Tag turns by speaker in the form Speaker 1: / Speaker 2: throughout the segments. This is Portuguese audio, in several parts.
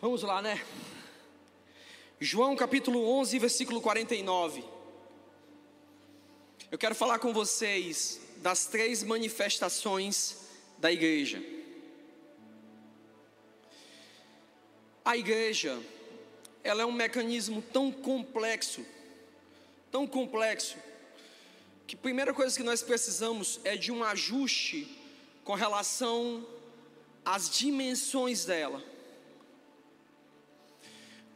Speaker 1: Vamos lá, né? João capítulo 11, versículo 49. Eu quero falar com vocês das três manifestações da igreja. A igreja, ela é um mecanismo tão complexo, tão complexo, que a primeira coisa que nós precisamos é de um ajuste com relação às dimensões dela.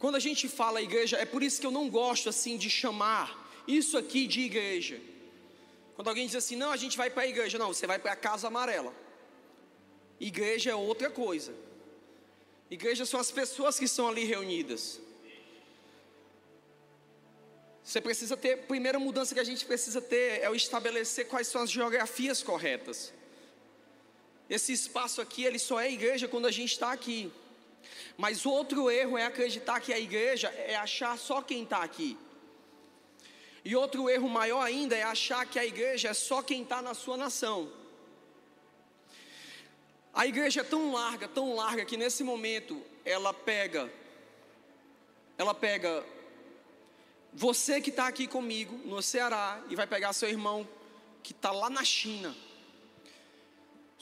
Speaker 1: Quando a gente fala igreja, é por isso que eu não gosto assim de chamar isso aqui de igreja. Quando alguém diz assim, não, a gente vai para a igreja, não, você vai para a casa amarela. Igreja é outra coisa. Igreja são as pessoas que estão ali reunidas. Você precisa ter, a primeira mudança que a gente precisa ter é o estabelecer quais são as geografias corretas. Esse espaço aqui, ele só é igreja quando a gente está aqui. Mas outro erro é acreditar que a igreja é achar só quem está aqui. E outro erro maior ainda é achar que a igreja é só quem está na sua nação. A igreja é tão larga, tão larga que nesse momento ela pega, ela pega você que está aqui comigo no Ceará e vai pegar seu irmão que está lá na China.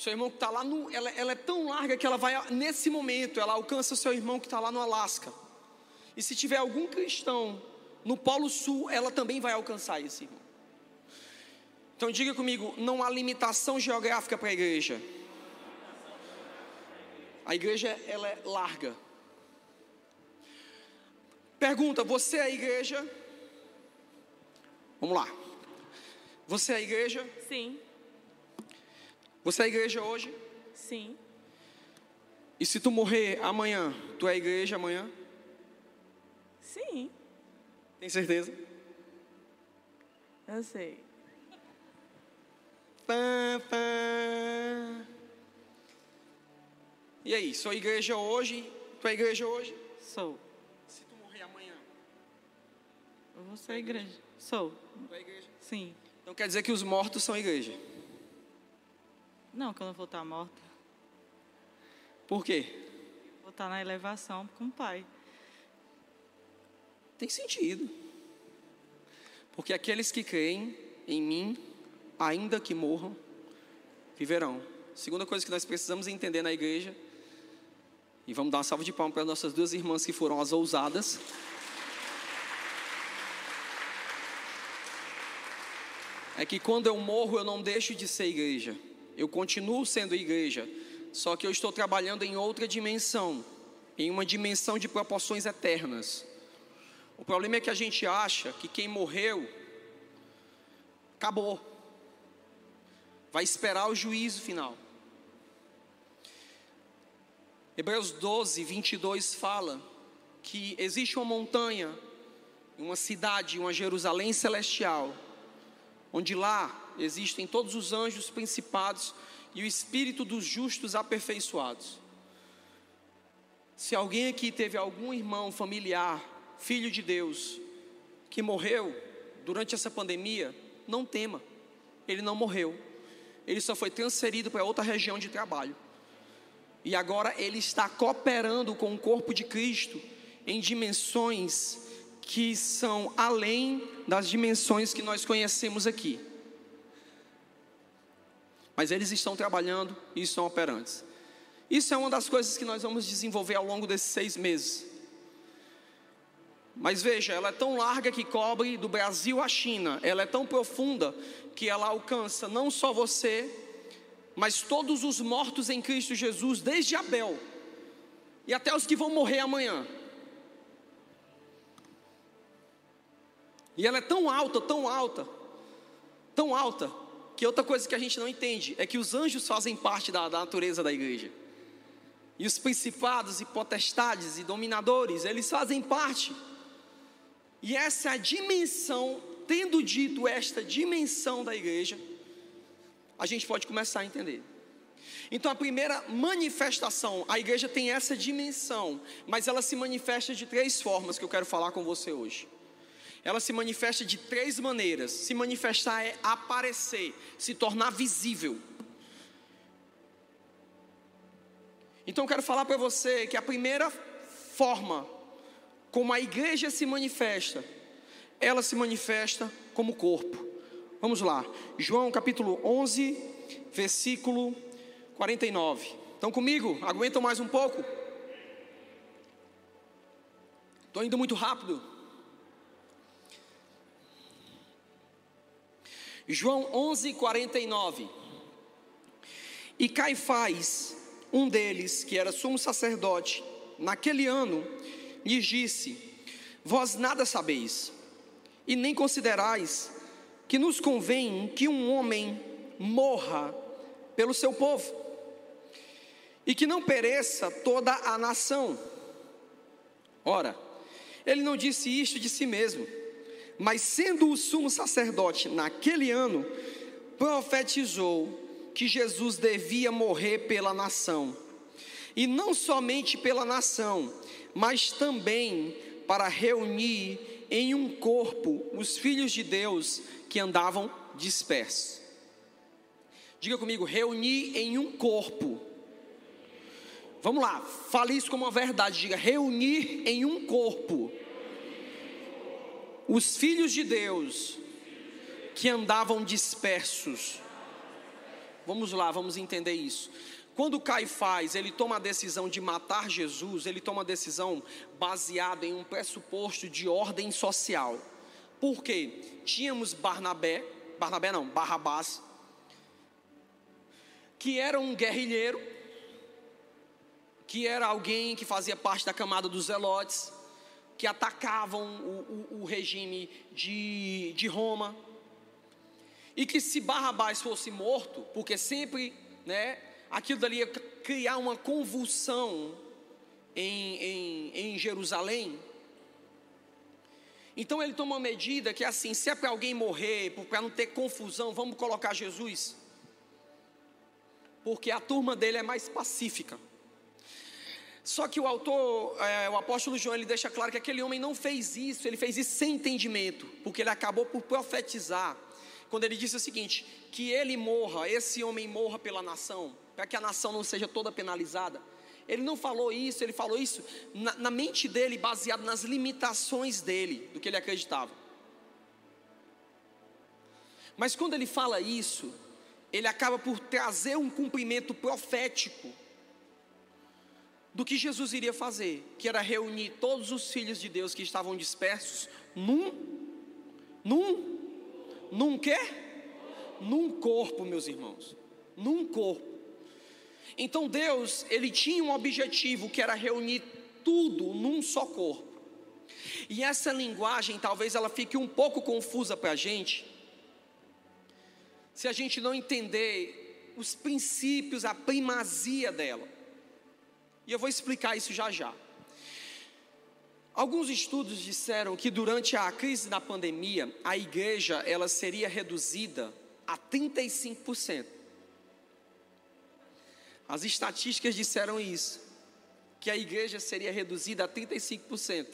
Speaker 1: Seu irmão que está lá no. Ela, ela, é tão larga que ela vai, nesse momento, ela alcança o seu irmão que está lá no Alasca. E se tiver algum cristão no Polo Sul, ela também vai alcançar esse irmão. Então diga comigo: não há limitação geográfica para a igreja. A igreja ela é larga. Pergunta: você é a igreja? Vamos lá. Você é a igreja?
Speaker 2: Sim.
Speaker 1: Você é a igreja hoje?
Speaker 2: Sim.
Speaker 1: E se tu morrer amanhã, tu é a igreja amanhã?
Speaker 2: Sim.
Speaker 1: Tem certeza?
Speaker 2: Eu sei.
Speaker 1: Pá, pá. E aí, sou igreja hoje? Tu é igreja hoje?
Speaker 2: Sou.
Speaker 1: Se tu morrer amanhã,
Speaker 2: Eu vou ser a igreja. Sou.
Speaker 1: tu é igreja?
Speaker 2: Sim.
Speaker 1: Então quer dizer que os mortos são igreja.
Speaker 2: Não, que eu não vou estar morta.
Speaker 1: Por quê?
Speaker 2: Vou estar na elevação com o Pai.
Speaker 1: Tem sentido. Porque aqueles que creem em mim, ainda que morram, viverão. Segunda coisa que nós precisamos entender na igreja, e vamos dar uma salva de palmas para as nossas duas irmãs que foram as ousadas. É que quando eu morro, eu não deixo de ser igreja. Eu continuo sendo igreja, só que eu estou trabalhando em outra dimensão, em uma dimensão de proporções eternas. O problema é que a gente acha que quem morreu acabou. Vai esperar o juízo final. Hebreus 12, 22 fala que existe uma montanha, uma cidade, uma Jerusalém celestial, onde lá existem todos os anjos principados e o espírito dos justos aperfeiçoados. Se alguém aqui teve algum irmão familiar, filho de Deus, que morreu durante essa pandemia, não tema, ele não morreu, ele só foi transferido para outra região de trabalho. E agora ele está cooperando com o corpo de Cristo em dimensões que são além das dimensões que nós conhecemos aqui. Mas eles estão trabalhando e estão operantes. Isso é uma das coisas que nós vamos desenvolver ao longo desses seis meses. Mas veja, ela é tão larga que cobre do Brasil à China, ela é tão profunda que ela alcança não só você, mas todos os mortos em Cristo Jesus, desde Abel e até os que vão morrer amanhã. E ela é tão alta, tão alta, tão alta, que outra coisa que a gente não entende é que os anjos fazem parte da, da natureza da igreja. E os principados e potestades e dominadores, eles fazem parte. E essa é dimensão, tendo dito esta dimensão da igreja, a gente pode começar a entender. Então a primeira manifestação, a igreja tem essa dimensão, mas ela se manifesta de três formas que eu quero falar com você hoje. Ela se manifesta de três maneiras. Se manifestar é aparecer, se tornar visível. Então eu quero falar para você que a primeira forma como a igreja se manifesta, ela se manifesta como corpo. Vamos lá, João capítulo 11, versículo 49. Estão comigo? Aguentam mais um pouco? Estou indo muito rápido. João 11, 49. E Caifás, um deles, que era sumo sacerdote, naquele ano, lhes disse: Vós nada sabeis, e nem considerais que nos convém que um homem morra pelo seu povo, e que não pereça toda a nação. Ora, ele não disse isto de si mesmo, mas sendo o sumo sacerdote naquele ano, profetizou que Jesus devia morrer pela nação, e não somente pela nação, mas também para reunir em um corpo os filhos de Deus que andavam dispersos. Diga comigo, reunir em um corpo. Vamos lá, fale isso como uma verdade. Diga, reunir em um corpo os filhos de Deus que andavam dispersos. Vamos lá, vamos entender isso. Quando Caifás ele toma a decisão de matar Jesus, ele toma a decisão baseada em um pressuposto de ordem social. Por quê? Tínhamos Barnabé, Barnabé não, Barrabás, que era um guerrilheiro, que era alguém que fazia parte da camada dos Zelotes, que atacavam o, o, o regime de, de Roma, e que se Barrabás fosse morto, porque sempre, né, aquilo dali ia criar uma convulsão em, em, em Jerusalém. Então ele toma uma medida que é assim: se é para alguém morrer, para não ter confusão, vamos colocar Jesus. Porque a turma dele é mais pacífica. Só que o autor, é, o apóstolo João, ele deixa claro que aquele homem não fez isso, ele fez isso sem entendimento, porque ele acabou por profetizar, quando ele disse o seguinte: que ele morra, esse homem morra pela nação para que a nação não seja toda penalizada. Ele não falou isso, ele falou isso na, na mente dele, baseado nas limitações dele, do que ele acreditava. Mas quando ele fala isso, ele acaba por trazer um cumprimento profético do que Jesus iria fazer, que era reunir todos os filhos de Deus que estavam dispersos num, num, num quê? Num corpo, meus irmãos, num corpo. Então Deus, ele tinha um objetivo que era reunir tudo num só corpo. E essa linguagem talvez ela fique um pouco confusa para a gente, se a gente não entender os princípios, a primazia dela. E eu vou explicar isso já já. Alguns estudos disseram que durante a crise da pandemia, a igreja ela seria reduzida a 35%. As estatísticas disseram isso, que a igreja seria reduzida a 35%.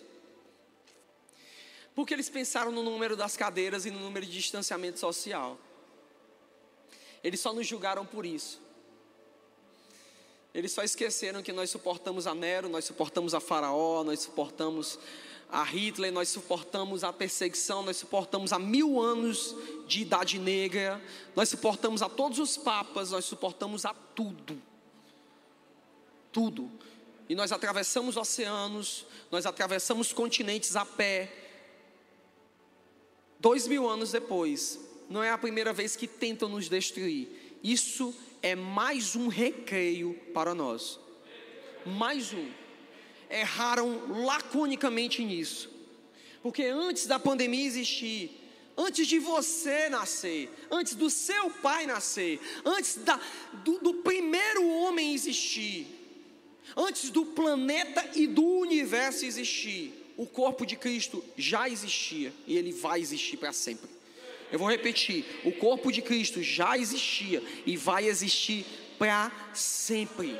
Speaker 1: Porque eles pensaram no número das cadeiras e no número de distanciamento social. Eles só nos julgaram por isso. Eles só esqueceram que nós suportamos a Nero, nós suportamos a Faraó, nós suportamos a Hitler, nós suportamos a perseguição, nós suportamos a mil anos de idade negra, nós suportamos a todos os papas, nós suportamos a tudo tudo. E nós atravessamos oceanos, nós atravessamos continentes a pé. Dois mil anos depois, não é a primeira vez que tentam nos destruir. Isso é mais um recreio para nós. Mais um. Erraram laconicamente nisso. Porque antes da pandemia existir, antes de você nascer, antes do seu pai nascer, antes da, do, do primeiro homem existir, Antes do planeta e do universo existir, o corpo de Cristo já existia e ele vai existir para sempre. Eu vou repetir: o corpo de Cristo já existia e vai existir para sempre.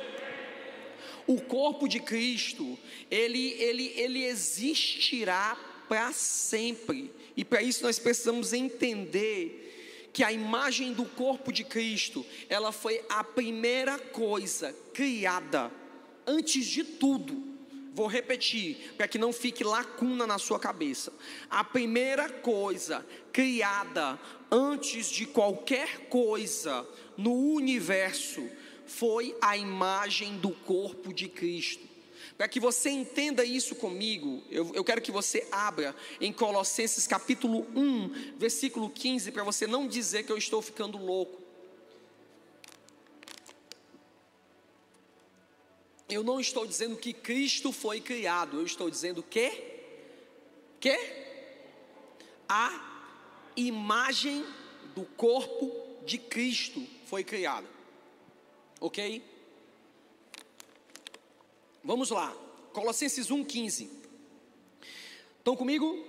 Speaker 1: O corpo de Cristo, ele, ele, ele existirá para sempre. E para isso nós precisamos entender que a imagem do corpo de Cristo, ela foi a primeira coisa criada antes de tudo, Vou repetir, para que não fique lacuna na sua cabeça. A primeira coisa criada antes de qualquer coisa no universo foi a imagem do corpo de Cristo. Para que você entenda isso comigo, eu, eu, quero que você abra em Colossenses capítulo 1, versículo 15, para você não dizer que eu estou ficando louco. Eu não estou dizendo que Cristo foi criado, eu estou dizendo que que a imagem do corpo de Cristo foi criada. OK? Vamos lá. Colossenses 1:15. Estão comigo?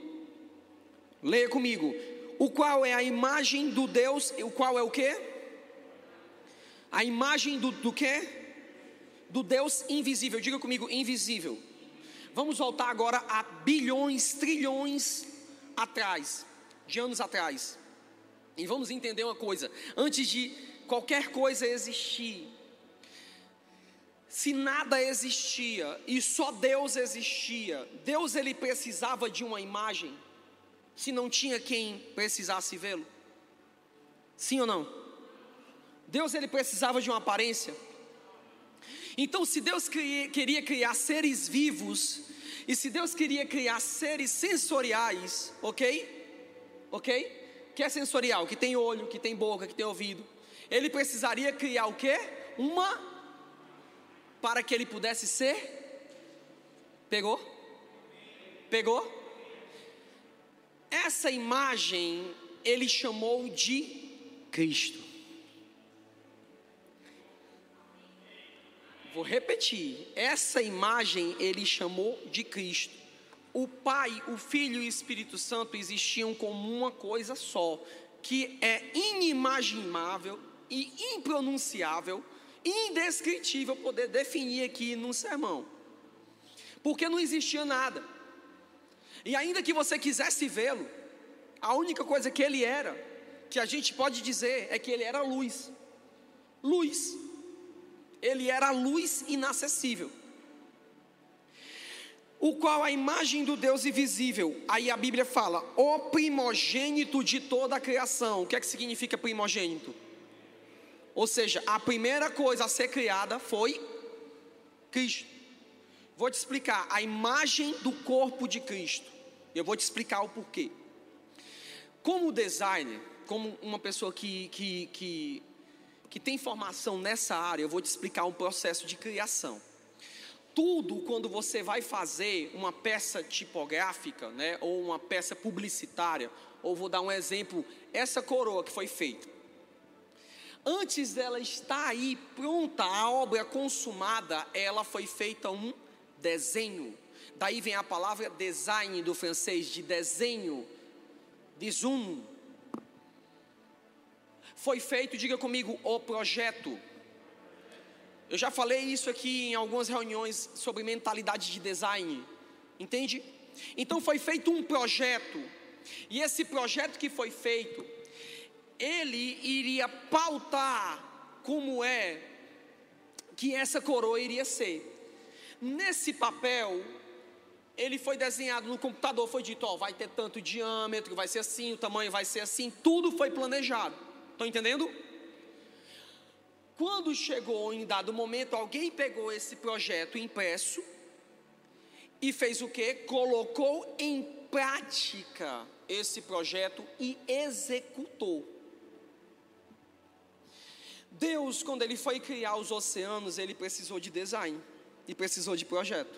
Speaker 1: Leia comigo. O qual é a imagem do Deus, o qual é o que? A imagem do, do que? Do Deus invisível. Diga comigo, invisível. Vamos voltar agora a bilhões, trilhões atrás, de anos atrás. E vamos entender uma coisa: antes de qualquer coisa existir, se nada existia e só Deus existia, Deus ele precisava de uma imagem, se não tinha quem precisasse vê-lo? Sim ou não? Deus ele precisava de uma aparência. Então, se Deus queria criar seres vivos, e se Deus queria criar seres sensoriais, ok? Ok? Que é sensorial, que tem olho, que tem boca, que tem ouvido. Ele precisaria criar o que? Uma para que ele pudesse ser. Pegou? Pegou? Essa imagem ele chamou de Cristo. Vou repetir. Essa imagem ele chamou de Cristo. O Pai, o Filho e o Espírito Santo existiam como uma coisa só, que é inimaginável e impronunciável indescritível poder definir aqui num sermão. Porque não existia nada. E ainda que você quisesse vê-lo, a única coisa que ele era, que a gente pode dizer, é que ele era luz. Luz. Ele era luz inacessível. O qual a imagem do Deus invisível. Aí a Bíblia fala, o primogênito de toda a criação. O que é que significa primogênito? Ou seja, a primeira coisa a ser criada foi Cristo. Vou te explicar a imagem do corpo de Cristo. Eu vou te explicar o porquê. Como designer, como uma pessoa que, que, que, que tem formação nessa área, eu vou te explicar um processo de criação. Tudo quando você vai fazer uma peça tipográfica, né, ou uma peça publicitária, ou vou dar um exemplo, essa coroa que foi feita Antes dela estar aí pronta, a obra consumada, ela foi feita um desenho. Daí vem a palavra design do francês, de desenho, de zoom. Foi feito, diga comigo, o projeto. Eu já falei isso aqui em algumas reuniões sobre mentalidade de design, entende? Então foi feito um projeto, e esse projeto que foi feito, ele iria pautar como é que essa coroa iria ser. Nesse papel, ele foi desenhado no computador, foi dito, ó, vai ter tanto diâmetro, vai ser assim, o tamanho vai ser assim, tudo foi planejado. Estão entendendo? Quando chegou em dado momento, alguém pegou esse projeto impresso e fez o que? Colocou em prática esse projeto e executou. Deus, quando ele foi criar os oceanos, ele precisou de design e precisou de projeto.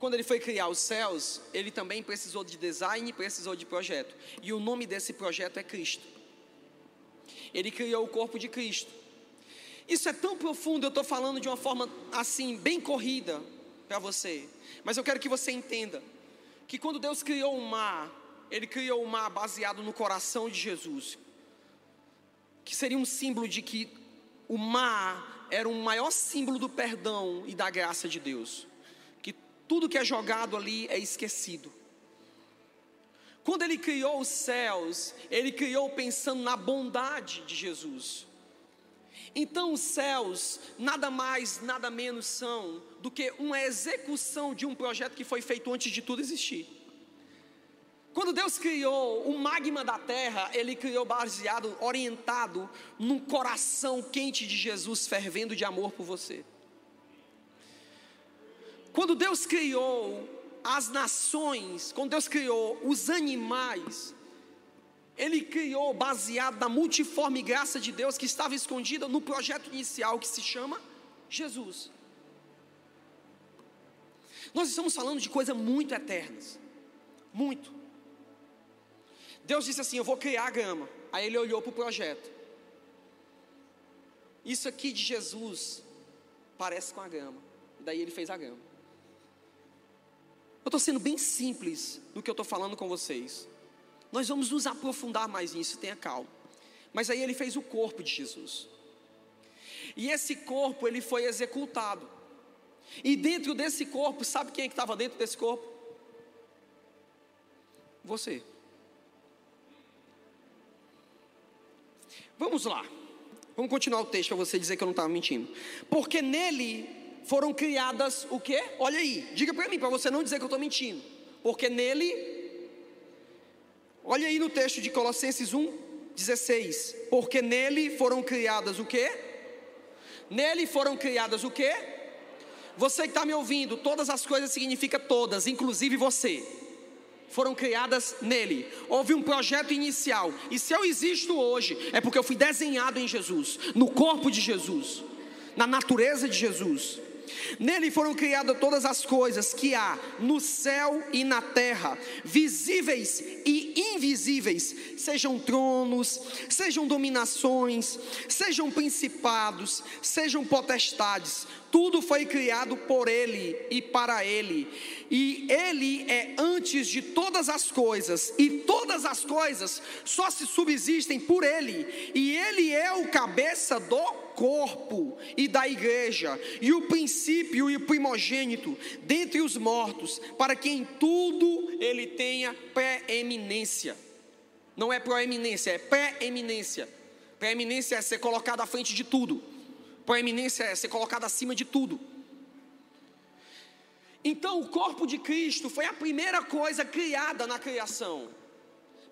Speaker 1: Quando ele foi criar os céus, ele também precisou de design e precisou de projeto. E o nome desse projeto é Cristo. Ele criou o corpo de Cristo. Isso é tão profundo, eu estou falando de uma forma assim, bem corrida para você. Mas eu quero que você entenda que quando Deus criou o mar, Ele criou o mar baseado no coração de Jesus, que seria um símbolo de que o mar era o maior símbolo do perdão e da graça de Deus. Que tudo que é jogado ali é esquecido. Quando ele criou os céus, ele criou pensando na bondade de Jesus. Então os céus nada mais, nada menos são do que uma execução de um projeto que foi feito antes de tudo existir. Quando Deus criou o magma da terra, Ele criou baseado, orientado num coração quente de Jesus, fervendo de amor por você. Quando Deus criou as nações, quando Deus criou os animais, Ele criou baseado na multiforme graça de Deus que estava escondida no projeto inicial que se chama Jesus. Nós estamos falando de coisas muito eternas, muito. Deus disse assim: Eu vou criar a grama. Aí ele olhou para o projeto. Isso aqui de Jesus parece com a grama. Daí ele fez a grama. Eu estou sendo bem simples no que eu estou falando com vocês. Nós vamos nos aprofundar mais nisso, tenha calma. Mas aí ele fez o corpo de Jesus. E esse corpo ele foi executado. E dentro desse corpo, sabe quem é que estava dentro desse corpo? Você. Vamos lá. Vamos continuar o texto para você dizer que eu não estava mentindo. Porque nele foram criadas o quê? Olha aí, diga para mim, para você não dizer que eu estou mentindo. Porque nele, olha aí no texto de Colossenses 1, 16. Porque nele foram criadas o quê? Nele foram criadas o quê? Você que está me ouvindo, todas as coisas significa todas, inclusive você. Foram criadas nele. Houve um projeto inicial. E se eu existo hoje, é porque eu fui desenhado em Jesus, no corpo de Jesus, na natureza de Jesus. Nele foram criadas todas as coisas que há no céu e na terra, visíveis e invisíveis, sejam tronos, sejam dominações, sejam principados, sejam potestades, tudo foi criado por Ele e para Ele, e Ele é antes de todas as coisas, e todas as coisas só se subsistem por Ele, e Ele é o cabeça do corpo e da igreja, e o princípio e o primogênito dentre os mortos, para que em tudo Ele tenha preeminência. Não é proeminência, é preeminência. Preeminência é ser colocado à frente de tudo. Proeminência é ser colocado acima de tudo. Então, o corpo de Cristo foi a primeira coisa criada na criação.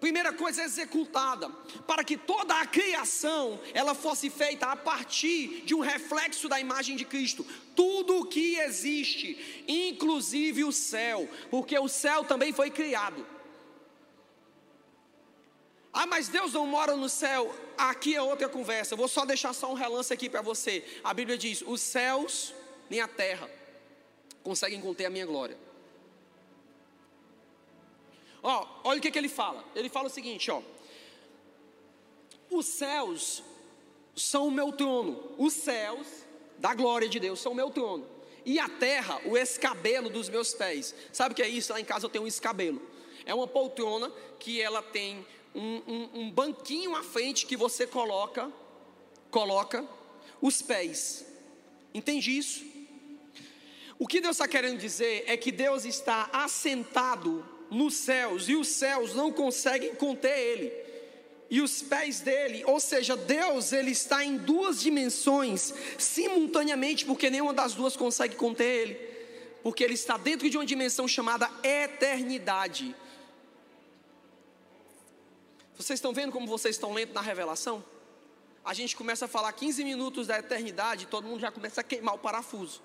Speaker 1: Primeira coisa executada, para que toda a criação ela fosse feita a partir de um reflexo da imagem de Cristo. Tudo o que existe, inclusive o céu, porque o céu também foi criado. Ah, mas Deus não mora no céu. Aqui é outra conversa. Eu vou só deixar só um relance aqui para você. A Bíblia diz: os céus nem a terra conseguem conter a minha glória. Ó, olha o que, que ele fala. Ele fala o seguinte, ó. Os céus são o meu trono. Os céus da glória de Deus são o meu trono. E a terra, o escabelo dos meus pés. Sabe o que é isso? Lá em casa eu tenho um escabelo. É uma poltrona que ela tem um, um, um banquinho à frente que você coloca, coloca os pés. Entende isso? O que Deus está querendo dizer é que Deus está assentado nos céus e os céus não conseguem conter Ele. E os pés dele, ou seja, Deus, ele está em duas dimensões simultaneamente, porque nenhuma das duas consegue conter ele, porque ele está dentro de uma dimensão chamada eternidade. Vocês estão vendo como vocês estão lentos na revelação? A gente começa a falar 15 minutos da eternidade, todo mundo já começa a queimar o parafuso.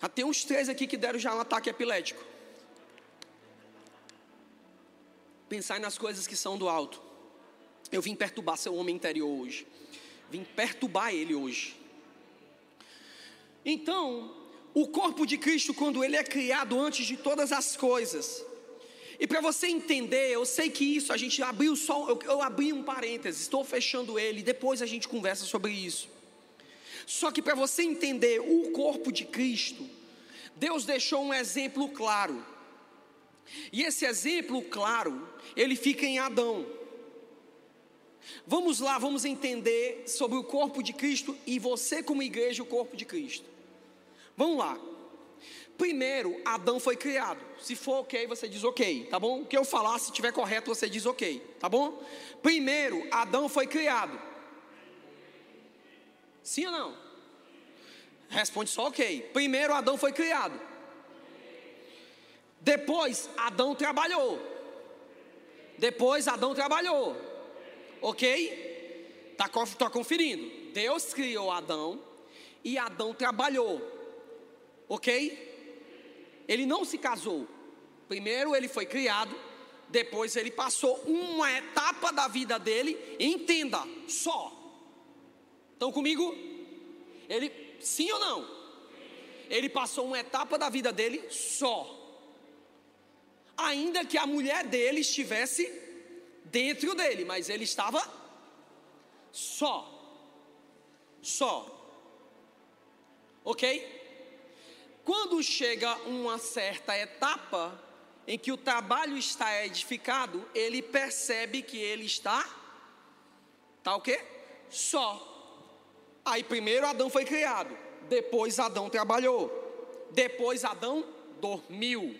Speaker 1: Já tem uns três aqui que deram já um ataque epilético. Pensar nas coisas que são do alto. Eu vim perturbar seu homem interior hoje. Vim perturbar ele hoje. Então, o corpo de Cristo, quando ele é criado antes de todas as coisas, e para você entender, eu sei que isso a gente abriu só, eu, eu abri um parênteses, estou fechando ele, depois a gente conversa sobre isso. Só que para você entender o corpo de Cristo, Deus deixou um exemplo claro. E esse exemplo claro, ele fica em Adão. Vamos lá, vamos entender sobre o corpo de Cristo e você, como igreja, o corpo de Cristo. Vamos lá. Primeiro, Adão foi criado. Se for ok, você diz ok, tá bom? O que eu falar, se estiver correto, você diz ok, tá bom? Primeiro, Adão foi criado. Sim ou não? Responde só ok. Primeiro Adão foi criado. Depois Adão trabalhou. Depois Adão trabalhou. Ok? Está tá conferindo. Deus criou Adão e Adão trabalhou. Ok? Ele não se casou. Primeiro ele foi criado, depois ele passou uma etapa da vida dele, entenda, só. Estão comigo? Ele, sim ou não? Ele passou uma etapa da vida dele só. Ainda que a mulher dele estivesse dentro dele, mas ele estava só. Só. Ok? Quando chega uma certa etapa em que o trabalho está edificado, ele percebe que ele está tá o quê? Só. Aí primeiro Adão foi criado, depois Adão trabalhou, depois Adão dormiu.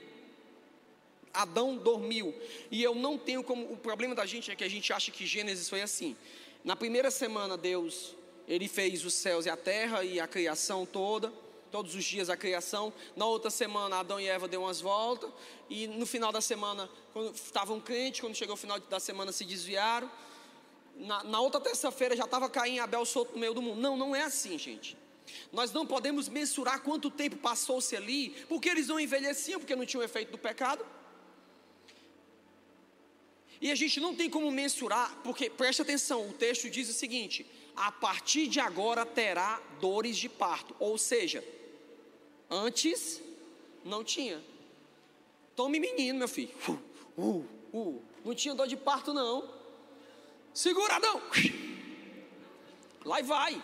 Speaker 1: Adão dormiu. E eu não tenho como. O problema da gente é que a gente acha que Gênesis foi assim. Na primeira semana, Deus, ele fez os céus e a terra e a criação toda todos os dias a criação. Na outra semana, Adão e Eva deu umas voltas. E no final da semana, quando estavam crentes, quando chegou o final da semana, se desviaram. Na, na outra terça-feira já estava Caim e Abel solto no meio do mundo. Não, não é assim, gente. Nós não podemos mensurar quanto tempo passou-se ali, porque eles não envelheciam, porque não tinham o efeito do pecado. E a gente não tem como mensurar, porque preste atenção, o texto diz o seguinte: a partir de agora terá dores de parto, ou seja, Antes, não tinha. Tome menino, meu filho. Uh, uh, uh. Não tinha dor de parto, não. Seguradão. Lá e vai.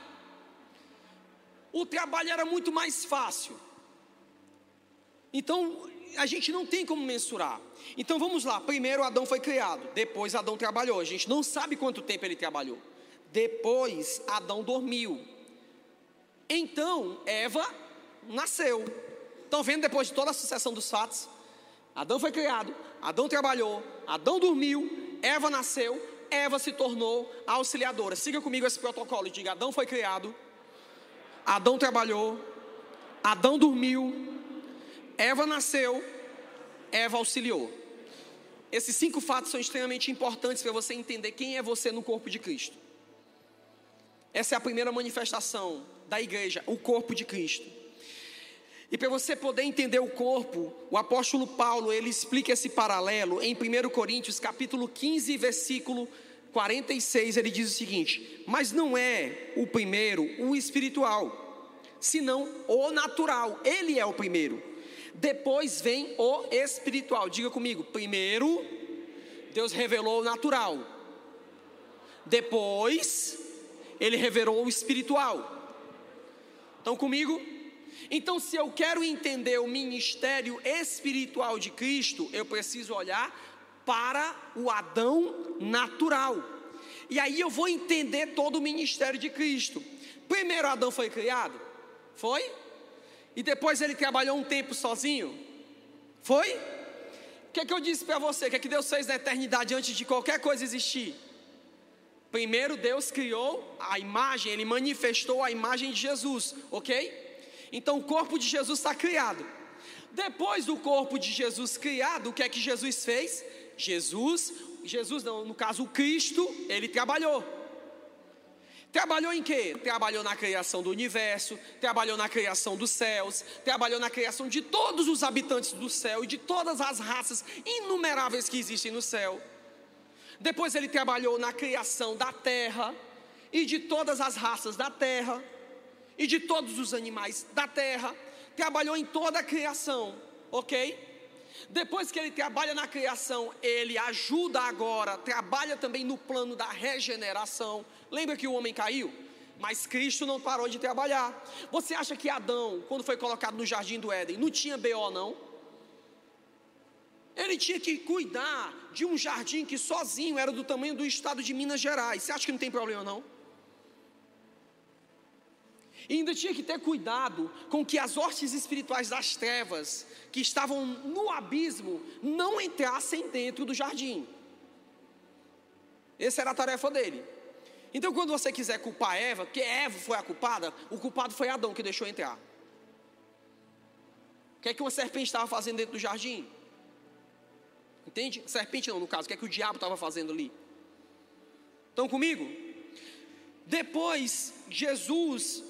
Speaker 1: O trabalho era muito mais fácil. Então, a gente não tem como mensurar. Então vamos lá. Primeiro Adão foi criado, depois Adão trabalhou. A gente não sabe quanto tempo ele trabalhou. Depois Adão dormiu. Então Eva nasceu. Estão vendo depois de toda a sucessão dos fatos? Adão foi criado, Adão trabalhou, Adão dormiu, Eva nasceu, Eva se tornou auxiliadora. Siga comigo esse protocolo e diga: Adão foi criado, Adão trabalhou, Adão dormiu, Eva nasceu, Eva auxiliou. Esses cinco fatos são extremamente importantes para você entender quem é você no corpo de Cristo. Essa é a primeira manifestação da igreja, o corpo de Cristo. E para você poder entender o corpo, o apóstolo Paulo, ele explica esse paralelo em 1 Coríntios, capítulo 15, versículo 46, ele diz o seguinte: "Mas não é o primeiro o espiritual, senão o natural. Ele é o primeiro. Depois vem o espiritual. Diga comigo, primeiro Deus revelou o natural. Depois ele revelou o espiritual. Estão comigo? Então, se eu quero entender o ministério espiritual de Cristo, eu preciso olhar para o Adão natural. E aí eu vou entender todo o ministério de Cristo. Primeiro Adão foi criado? Foi? E depois ele trabalhou um tempo sozinho? Foi? O que, é que eu disse para você? O que, é que Deus fez na eternidade antes de qualquer coisa existir? Primeiro Deus criou a imagem, Ele manifestou a imagem de Jesus, ok? Então o corpo de Jesus está criado. Depois do corpo de Jesus criado, o que é que Jesus fez? Jesus, Jesus não, no caso o Cristo, ele trabalhou. Trabalhou em quê? Trabalhou na criação do universo, trabalhou na criação dos céus, trabalhou na criação de todos os habitantes do céu e de todas as raças inumeráveis que existem no céu. Depois ele trabalhou na criação da terra e de todas as raças da terra e de todos os animais da terra, trabalhou em toda a criação, ok? Depois que ele trabalha na criação, ele ajuda agora, trabalha também no plano da regeneração. Lembra que o homem caiu? Mas Cristo não parou de trabalhar. Você acha que Adão, quando foi colocado no jardim do Éden, não tinha BO não? Ele tinha que cuidar de um jardim que sozinho era do tamanho do estado de Minas Gerais. Você acha que não tem problema não? E ainda tinha que ter cuidado com que as hostes espirituais das trevas, que estavam no abismo, não entrassem dentro do jardim. Essa era a tarefa dele. Então, quando você quiser culpar Eva, que Eva foi a culpada, o culpado foi Adão que deixou entrar. O que é que uma serpente estava fazendo dentro do jardim? Entende? Serpente não, no caso, o que é que o diabo estava fazendo ali? Estão comigo? Depois, Jesus,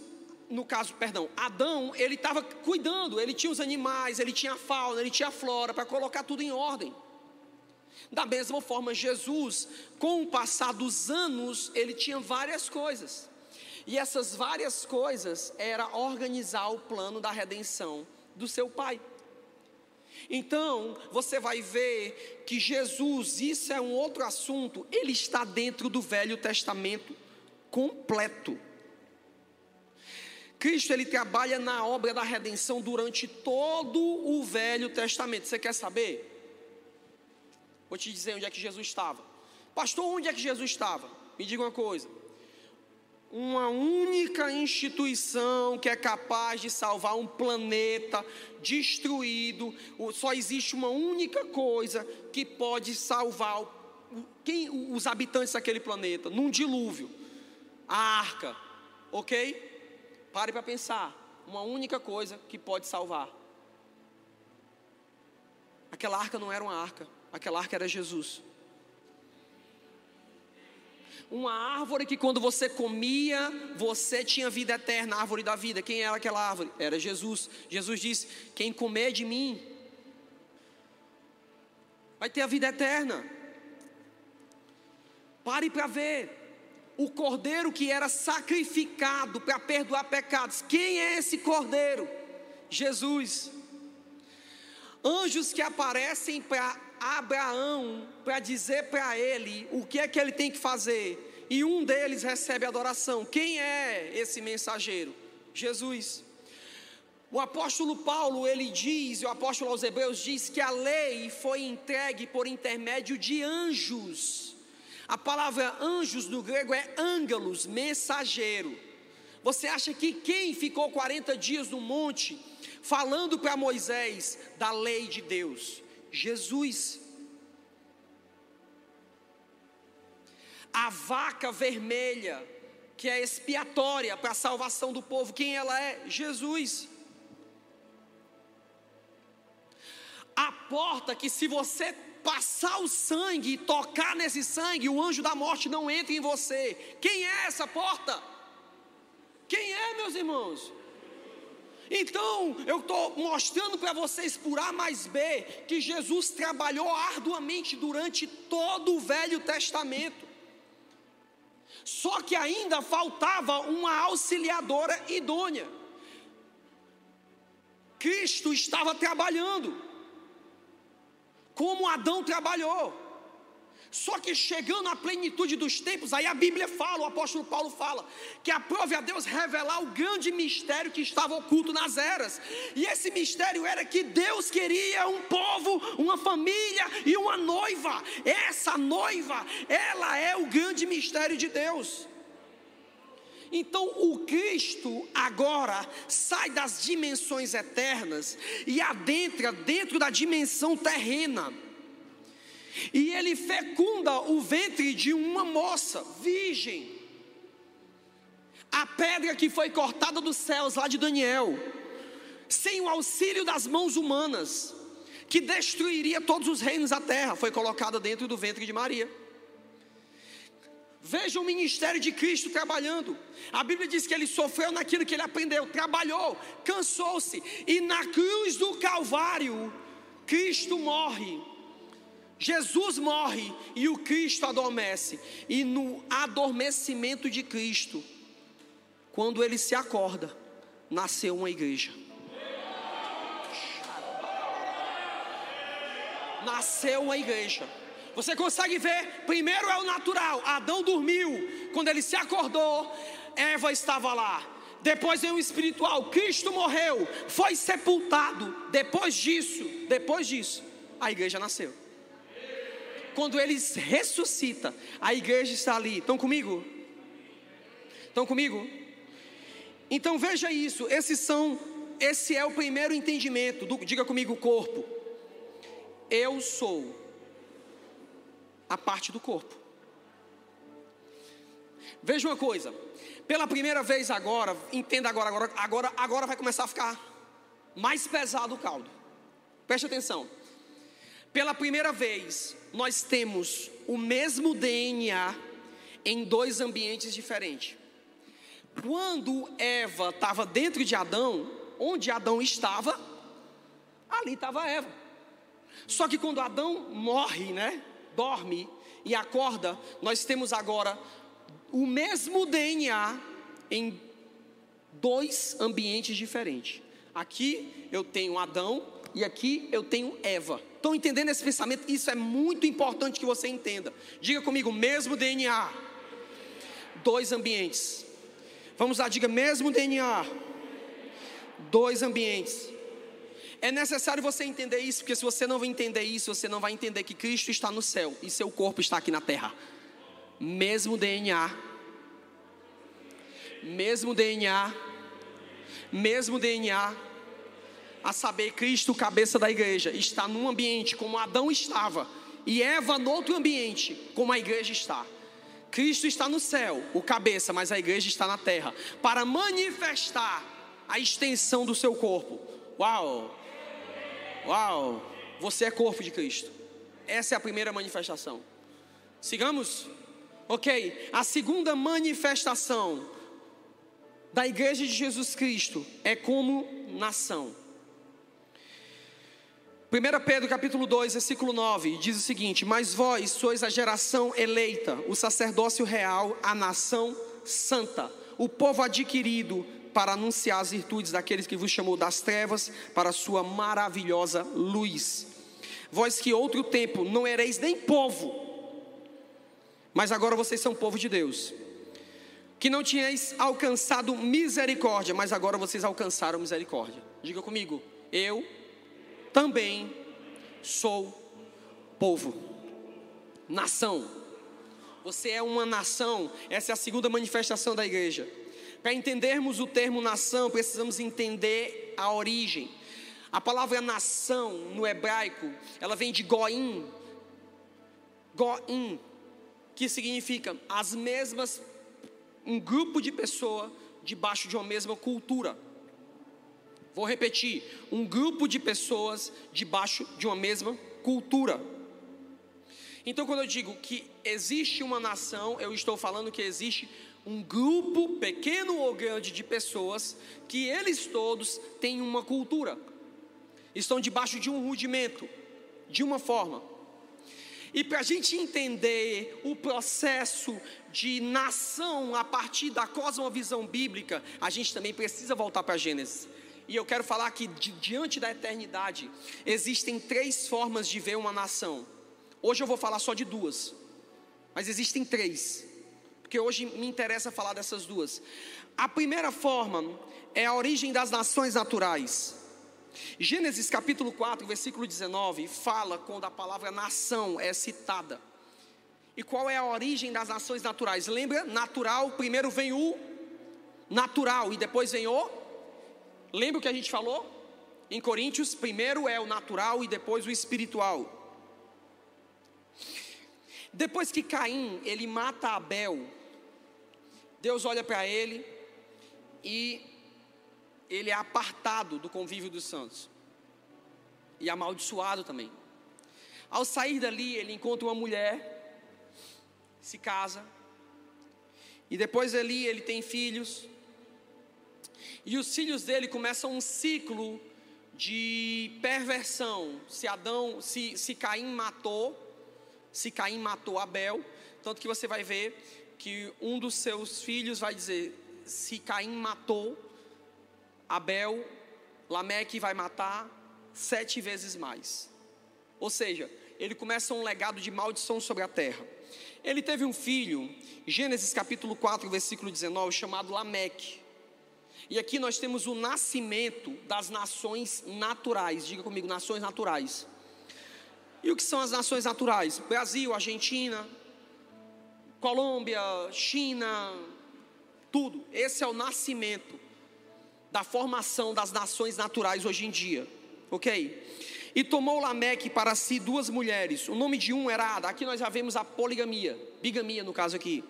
Speaker 1: no caso, perdão, Adão, ele estava cuidando, ele tinha os animais, ele tinha a fauna, ele tinha a flora, para colocar tudo em ordem. Da mesma forma, Jesus, com o passar dos anos, ele tinha várias coisas. E essas várias coisas era organizar o plano da redenção do seu pai. Então, você vai ver que Jesus, isso é um outro assunto, ele está dentro do Velho Testamento completo. Cristo ele trabalha na obra da redenção durante todo o Velho Testamento. Você quer saber? Vou te dizer onde é que Jesus estava. Pastor, onde é que Jesus estava? Me diga uma coisa. Uma única instituição que é capaz de salvar um planeta destruído. Só existe uma única coisa que pode salvar quem, os habitantes daquele planeta num dilúvio. A arca. Ok? Pare para pensar. Uma única coisa que pode salvar. Aquela arca não era uma arca Aquela arca era Jesus. Uma árvore que quando você comia, você tinha vida eterna, a árvore da vida. Quem era aquela árvore? Era Jesus. Jesus disse: Quem comer de mim vai ter a vida eterna. Pare para ver. O cordeiro que era sacrificado para perdoar pecados. Quem é esse cordeiro? Jesus. Anjos que aparecem para Abraão para dizer para ele o que é que ele tem que fazer. E um deles recebe adoração. Quem é esse mensageiro? Jesus. O apóstolo Paulo, ele diz, o apóstolo aos Hebreus diz que a lei foi entregue por intermédio de anjos. A palavra anjos no grego é ângelos, mensageiro. Você acha que quem ficou 40 dias no monte falando para Moisés da lei de Deus? Jesus. A vaca vermelha, que é expiatória para a salvação do povo, quem ela é? Jesus. A porta que, se você passar o sangue e tocar nesse sangue, o anjo da morte não entra em você. Quem é essa porta? Quem é, meus irmãos? Então, eu estou mostrando para vocês por A mais B que Jesus trabalhou arduamente durante todo o Velho Testamento. Só que ainda faltava uma auxiliadora idônea. Cristo estava trabalhando, como Adão trabalhou. Só que chegando à plenitude dos tempos, aí a Bíblia fala, o apóstolo Paulo fala, que aprove a Deus revelar o grande mistério que estava oculto nas eras. E esse mistério era que Deus queria um povo, uma família e uma noiva. Essa noiva, ela é o grande mistério de Deus. Então o Cristo agora sai das dimensões eternas e adentra dentro da dimensão terrena. E ele fecunda o ventre de uma moça virgem. A pedra que foi cortada dos céus lá de Daniel, sem o auxílio das mãos humanas, que destruiria todos os reinos da terra, foi colocada dentro do ventre de Maria. Veja o ministério de Cristo trabalhando. A Bíblia diz que ele sofreu naquilo que ele aprendeu, trabalhou, cansou-se, e na cruz do Calvário, Cristo morre Jesus morre e o Cristo adormece. E no adormecimento de Cristo, quando ele se acorda, nasceu uma igreja. Nasceu uma igreja. Você consegue ver? Primeiro é o natural. Adão dormiu. Quando ele se acordou, Eva estava lá. Depois vem o espiritual. Cristo morreu, foi sepultado. Depois disso, depois disso, a igreja nasceu quando ele ressuscita, a igreja está ali. Estão comigo? Estão comigo? Então veja isso, esses são, esse é o primeiro entendimento, do, diga comigo, corpo. Eu sou a parte do corpo. Veja uma coisa. Pela primeira vez agora, entenda agora, agora, agora, agora vai começar a ficar mais pesado o caldo. Preste atenção. Pela primeira vez, nós temos o mesmo DNA em dois ambientes diferentes. Quando Eva estava dentro de Adão, onde Adão estava, ali estava Eva. Só que quando Adão morre, né? Dorme e acorda, nós temos agora o mesmo DNA em dois ambientes diferentes. Aqui eu tenho Adão e aqui eu tenho Eva. Estão entendendo esse pensamento? Isso é muito importante que você entenda. Diga comigo, mesmo DNA. Dois ambientes. Vamos lá, diga mesmo DNA. Dois ambientes. É necessário você entender isso, porque se você não entender isso, você não vai entender que Cristo está no céu e seu corpo está aqui na terra. Mesmo DNA. Mesmo DNA. Mesmo DNA. A saber, Cristo, cabeça da igreja, está num ambiente como Adão estava, e Eva no outro ambiente, como a igreja está. Cristo está no céu, o cabeça, mas a igreja está na terra, para manifestar a extensão do seu corpo. Uau! Uau! Você é corpo de Cristo. Essa é a primeira manifestação. Sigamos? Ok. A segunda manifestação da igreja de Jesus Cristo é como nação. 1 Pedro capítulo 2, versículo 9, diz o seguinte: Mas vós sois a geração eleita, o sacerdócio real, a nação santa, o povo adquirido para anunciar as virtudes daqueles que vos chamou das trevas para a sua maravilhosa luz. Vós que outro tempo não ereis nem povo, mas agora vocês são povo de Deus. Que não tinhais alcançado misericórdia, mas agora vocês alcançaram misericórdia. Diga comigo, eu também sou povo, nação. Você é uma nação, essa é a segunda manifestação da igreja. Para entendermos o termo nação, precisamos entender a origem. A palavra nação no hebraico, ela vem de goim, goim, que significa as mesmas, um grupo de pessoas debaixo de uma mesma cultura. Vou repetir: um grupo de pessoas debaixo de uma mesma cultura. Então, quando eu digo que existe uma nação, eu estou falando que existe um grupo, pequeno ou grande, de pessoas que eles todos têm uma cultura, estão debaixo de um rudimento, de uma forma. E para a gente entender o processo de nação a partir da cosmovisão bíblica, a gente também precisa voltar para Gênesis. E eu quero falar que di diante da eternidade existem três formas de ver uma nação. Hoje eu vou falar só de duas, mas existem três porque hoje me interessa falar dessas duas. A primeira forma é a origem das nações naturais. Gênesis capítulo 4, versículo 19, fala quando a palavra nação é citada. E qual é a origem das nações naturais? Lembra? Natural, primeiro vem o natural e depois vem o. Lembra o que a gente falou? Em Coríntios, primeiro é o natural e depois o espiritual. Depois que Caim, ele mata Abel, Deus olha para ele e ele é apartado do convívio dos santos e amaldiçoado também. Ao sair dali, ele encontra uma mulher, se casa, e depois ali ele tem filhos, e os filhos dele começam um ciclo de perversão. Se Adão, se, se Caim matou, se Caim matou Abel, tanto que você vai ver que um dos seus filhos vai dizer: se Caim matou Abel, Lameque vai matar sete vezes mais. Ou seja, ele começa um legado de maldição sobre a terra. Ele teve um filho, Gênesis capítulo 4, versículo 19, chamado Lameque. E aqui nós temos o nascimento das nações naturais. Diga comigo, nações naturais. E o que são as nações naturais? Brasil, Argentina, Colômbia, China, tudo. Esse é o nascimento da formação das nações naturais hoje em dia, ok? E tomou Lameque para si duas mulheres. O nome de um era Ada. Aqui nós já vemos a poligamia, bigamia no caso aqui.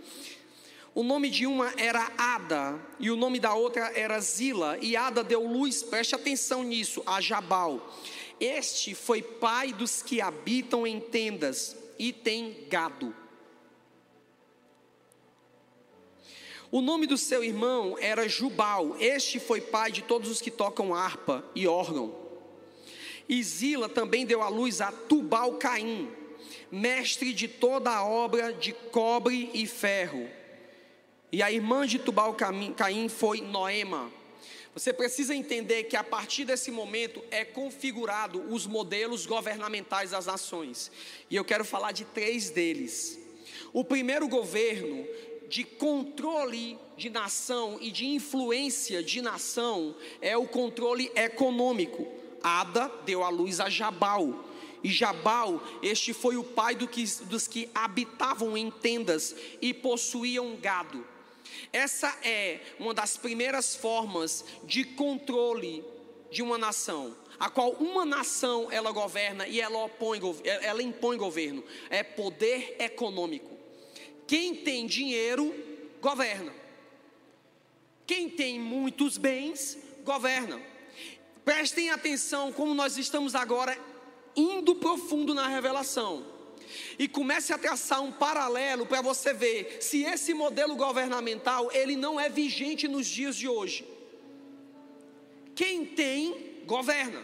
Speaker 1: O nome de uma era Ada e o nome da outra era Zila. E Ada deu luz, preste atenção nisso, a Jabal. Este foi pai dos que habitam em tendas e tem gado. O nome do seu irmão era Jubal. Este foi pai de todos os que tocam harpa e órgão. E Zila também deu à luz a Tubal Caim, mestre de toda a obra de cobre e ferro. E a irmã de Tubal Caim foi Noema. Você precisa entender que a partir desse momento é configurado os modelos governamentais das nações. E eu quero falar de três deles. O primeiro governo de controle de nação e de influência de nação é o controle econômico. Ada deu à luz a Jabal. E Jabal, este foi o pai do que, dos que habitavam em tendas e possuíam gado. Essa é uma das primeiras formas de controle de uma nação, a qual uma nação ela governa e ela, opõe, ela impõe governo, é poder econômico. Quem tem dinheiro, governa. Quem tem muitos bens, governa. Prestem atenção como nós estamos agora indo profundo na revelação e comece a traçar um paralelo para você ver se esse modelo governamental ele não é vigente nos dias de hoje. Quem tem, governa.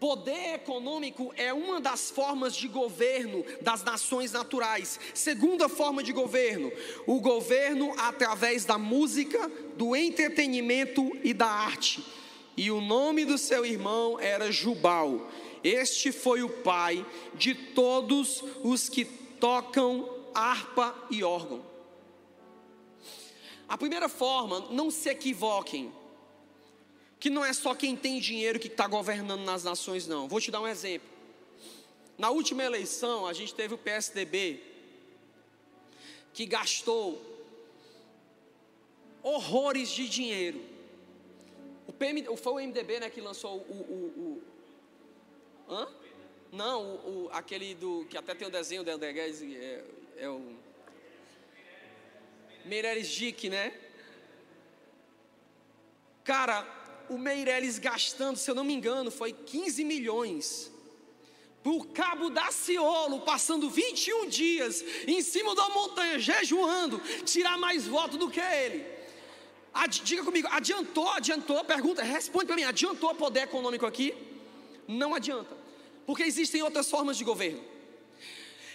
Speaker 1: Poder econômico é uma das formas de governo das nações naturais. Segunda forma de governo, o governo através da música, do entretenimento e da arte. E o nome do seu irmão era Jubal. Este foi o pai de todos os que tocam harpa e órgão. A primeira forma, não se equivoquem, que não é só quem tem dinheiro que está governando nas nações, não. Vou te dar um exemplo. Na última eleição, a gente teve o PSDB, que gastou horrores de dinheiro. O PM, foi o MDB né, que lançou o, o, o Hã? Não, o, o, aquele do. que até tem o desenho do André Guedes, é, é o. Meireles Dick, né? Cara, o Meireles gastando, se eu não me engano, foi 15 milhões. Por Cabo da Ciolo, passando 21 dias em cima da montanha, jejuando, tirar mais voto do que ele. Ad, diga comigo, adiantou, adiantou, pergunta, responde para mim, adiantou poder econômico aqui? Não adianta, porque existem outras formas de governo.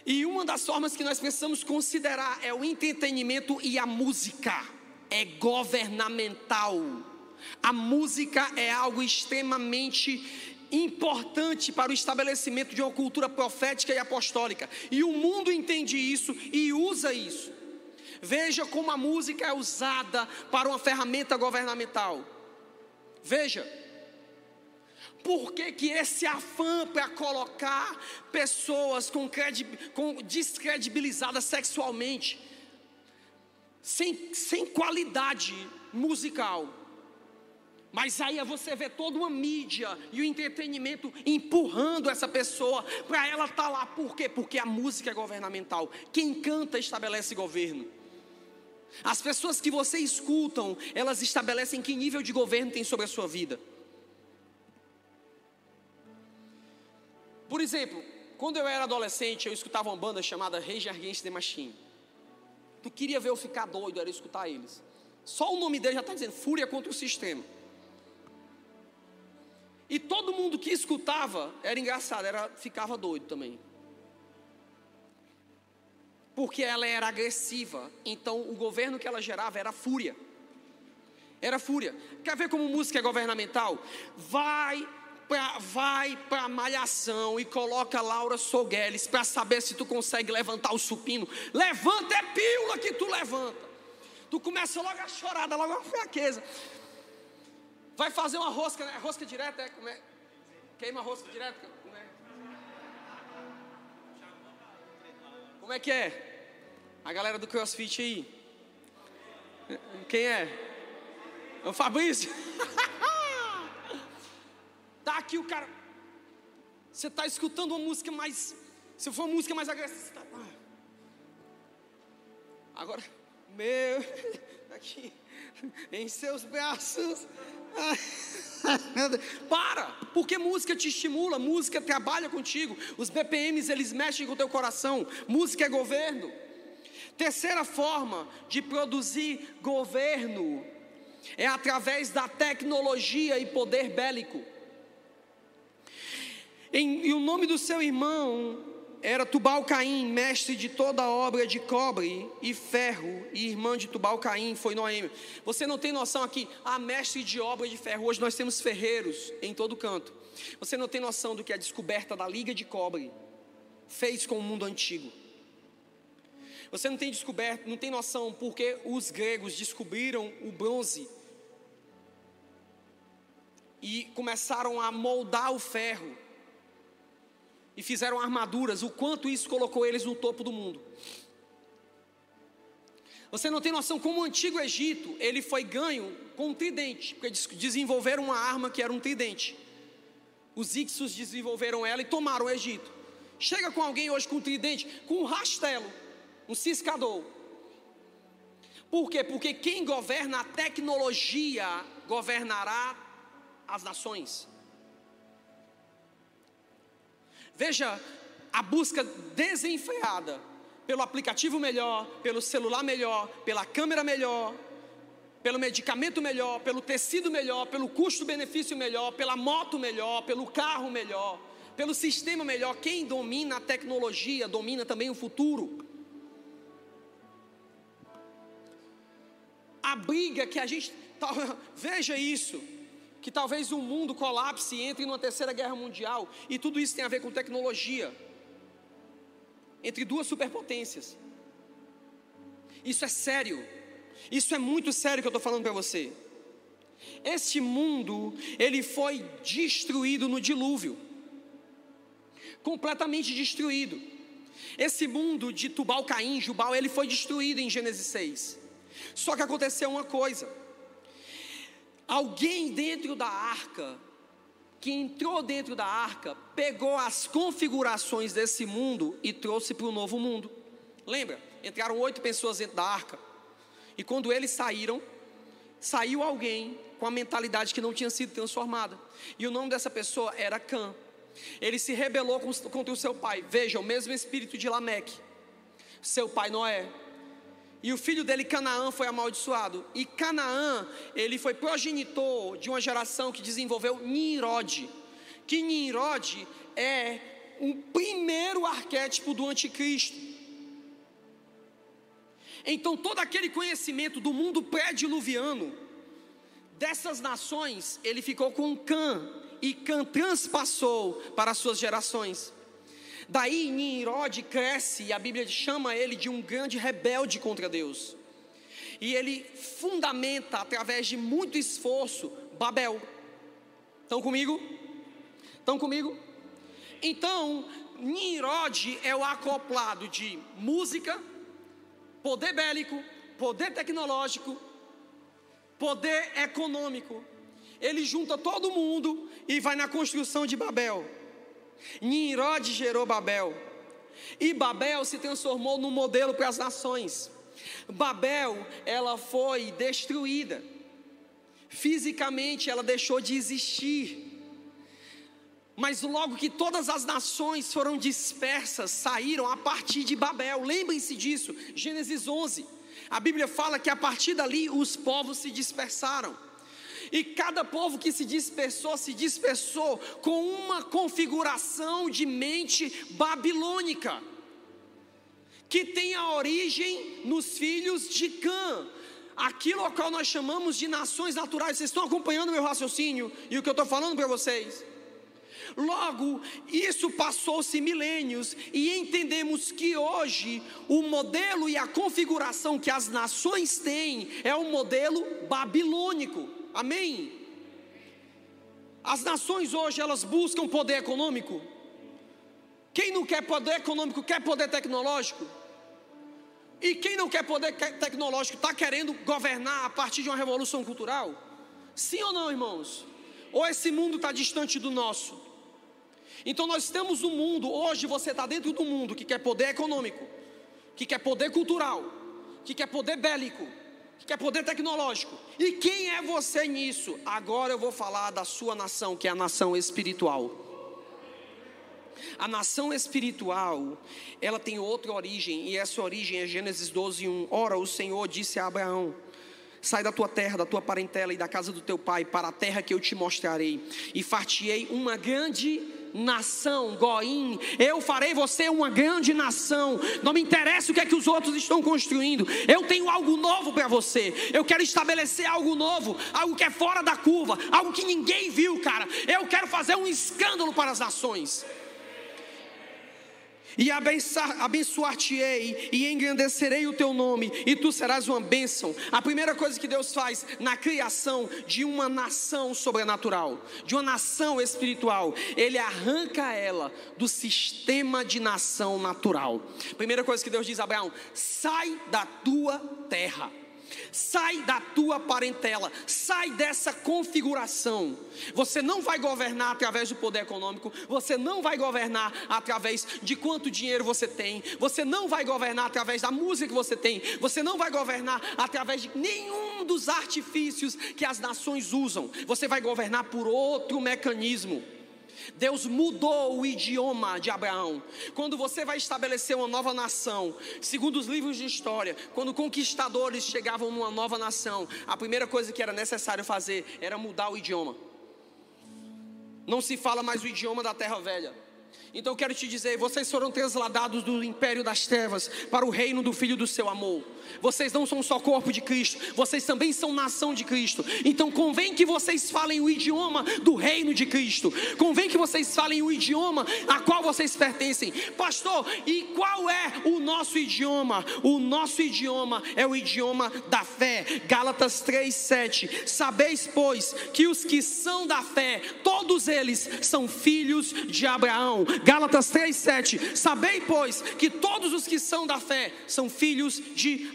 Speaker 1: E uma das formas que nós precisamos considerar é o entretenimento e a música, é governamental. A música é algo extremamente importante para o estabelecimento de uma cultura profética e apostólica, e o mundo entende isso e usa isso. Veja como a música é usada para uma ferramenta governamental. Veja. Por que, que esse afã para colocar pessoas com, com descredibilizadas sexualmente, sem, sem qualidade musical? Mas aí você vê toda uma mídia e o entretenimento empurrando essa pessoa para ela estar tá lá. Por quê? Porque a música é governamental. Quem canta estabelece governo. As pessoas que você escutam, elas estabelecem que nível de governo tem sobre a sua vida. Por exemplo, quando eu era adolescente, eu escutava uma banda chamada Rage Against the Machine. Tu queria ver eu ficar doido, era escutar eles. Só o nome dele já está dizendo fúria contra o sistema. E todo mundo que escutava era engraçado, era, ficava doido também porque ela era agressiva. Então o governo que ela gerava era fúria. Era fúria. Quer ver como música é governamental? Vai pra, vai para malhação e coloca Laura Sogueles para saber se tu consegue levantar o supino. Levanta é pílula que tu levanta. Tu começa logo a chorada, logo a fraqueza. Vai fazer uma rosca, né? Rosca direta, é, como é? Queima rosca direta. Como é que é? A galera do CrossFit aí. Quem é? É o Fabrício? tá aqui o cara. Você está escutando uma música mais. Se for uma música mais agressiva, você tá... Agora, meu, aqui, em seus braços. Para, porque música te estimula, música trabalha contigo. Os BPMs eles mexem com o teu coração. Música é governo. Terceira forma de produzir governo é através da tecnologia e poder bélico. Em, e o nome do seu irmão era Tubal Caim, mestre de toda a obra de cobre e ferro, e irmã de Tubal Caim foi Noemi. Você não tem noção aqui, a mestre de obra de ferro. Hoje nós temos ferreiros em todo canto. Você não tem noção do que a descoberta da liga de cobre fez com o mundo antigo. Você não tem descoberto, não tem noção porque os gregos descobriram o bronze e começaram a moldar o ferro e fizeram armaduras, o quanto isso colocou eles no topo do mundo. Você não tem noção como o antigo Egito, ele foi ganho com um tridente, porque desenvolveram uma arma que era um tridente. Os Ixos desenvolveram ela e tomaram o Egito. Chega com alguém hoje com um tridente, com um rastelo, um ciscador. Por quê? Porque quem governa a tecnologia governará as nações. Veja a busca desenfreada pelo aplicativo melhor, pelo celular melhor, pela câmera melhor, pelo medicamento melhor, pelo tecido melhor, pelo custo-benefício melhor, pela moto melhor, pelo carro melhor, pelo sistema melhor. Quem domina a tecnologia domina também o futuro. A briga que a gente. Veja isso que talvez o mundo colapse e entre numa terceira guerra mundial, e tudo isso tem a ver com tecnologia entre duas superpotências. Isso é sério. Isso é muito sério que eu estou falando para você. Este mundo, ele foi destruído no dilúvio. Completamente destruído. Esse mundo de Tubal, Caim, Jubal, ele foi destruído em Gênesis 6. Só que aconteceu uma coisa Alguém dentro da arca, que entrou dentro da arca, pegou as configurações desse mundo e trouxe para o novo mundo. Lembra? Entraram oito pessoas dentro da arca. E quando eles saíram, saiu alguém com a mentalidade que não tinha sido transformada. E o nome dessa pessoa era Cã. Ele se rebelou contra o seu pai. Veja, o mesmo espírito de Lameque, seu pai Noé. E o filho dele, Canaã, foi amaldiçoado. E Canaã, ele foi progenitor de uma geração que desenvolveu Nimrod. Que Nimrod é o primeiro arquétipo do anticristo. Então, todo aquele conhecimento do mundo pré-diluviano, dessas nações, ele ficou com Cã, e Cã transpassou para as suas gerações. Daí Nimrod cresce e a Bíblia chama ele de um grande rebelde contra Deus. E ele fundamenta através de muito esforço Babel. Estão comigo? Estão comigo? Então, Nimrod é o acoplado de música, poder bélico, poder tecnológico, poder econômico. Ele junta todo mundo e vai na construção de Babel. Nimrod gerou Babel. E Babel se transformou num modelo para as nações. Babel, ela foi destruída. Fisicamente ela deixou de existir. Mas logo que todas as nações foram dispersas, saíram a partir de Babel. Lembrem-se disso. Gênesis 11. A Bíblia fala que a partir dali os povos se dispersaram. E cada povo que se dispersou, se dispersou com uma configuração de mente babilônica, que tem a origem nos filhos de Cã, aquilo ao qual nós chamamos de nações naturais. Vocês estão acompanhando meu raciocínio e o que eu estou falando para vocês? Logo, isso passou-se milênios e entendemos que hoje o modelo e a configuração que as nações têm é o modelo babilônico. Amém? As nações hoje elas buscam poder econômico. Quem não quer poder econômico quer poder tecnológico. E quem não quer poder tecnológico está querendo governar a partir de uma revolução cultural? Sim ou não, irmãos? Ou esse mundo está distante do nosso? Então nós temos um mundo, hoje você está dentro do mundo que quer poder econômico, que quer poder cultural, que quer poder bélico, que quer poder tecnológico. E quem é você nisso? Agora eu vou falar da sua nação, que é a nação espiritual. A nação espiritual, ela tem outra origem, e essa origem é Gênesis 12, 1. Ora, o Senhor disse a Abraão: Sai da tua terra, da tua parentela e da casa do teu pai, para a terra que eu te mostrarei, e fartiei uma grande nação, Goim, eu farei você uma grande nação. Não me interessa o que é que os outros estão construindo. Eu tenho algo novo para você. Eu quero estabelecer algo novo, algo que é fora da curva, algo que ninguém viu, cara. Eu quero fazer um escândalo para as nações e abençoar-te-ei e engrandecerei o teu nome, e tu serás uma bênção. A primeira coisa que Deus faz na criação de uma nação sobrenatural, de uma nação espiritual, Ele arranca ela do sistema de nação natural. Primeira coisa que Deus diz a Abraão: sai da tua terra. Sai da tua parentela, sai dessa configuração. Você não vai governar através do poder econômico, você não vai governar através de quanto dinheiro você tem, você não vai governar através da música que você tem, você não vai governar através de nenhum dos artifícios que as nações usam. Você vai governar por outro mecanismo. Deus mudou o idioma de Abraão. Quando você vai estabelecer uma nova nação, segundo os livros de história, quando conquistadores chegavam numa nova nação, a primeira coisa que era necessário fazer era mudar o idioma. Não se fala mais o idioma da terra velha. Então eu quero te dizer, vocês foram transladados do império das trevas para o reino do filho do seu amor. Vocês não são só corpo de Cristo, vocês também são nação de Cristo. Então convém que vocês falem o idioma do reino de Cristo. Convém que vocês falem o idioma a qual vocês pertencem. Pastor, e qual é o nosso idioma? O nosso idioma é o idioma da fé. Gálatas 3:7. Sabeis, pois, que os que são da fé, todos eles são filhos de Abraão. Gálatas 3:7. Sabei, pois, que todos os que são da fé são filhos de Abraão.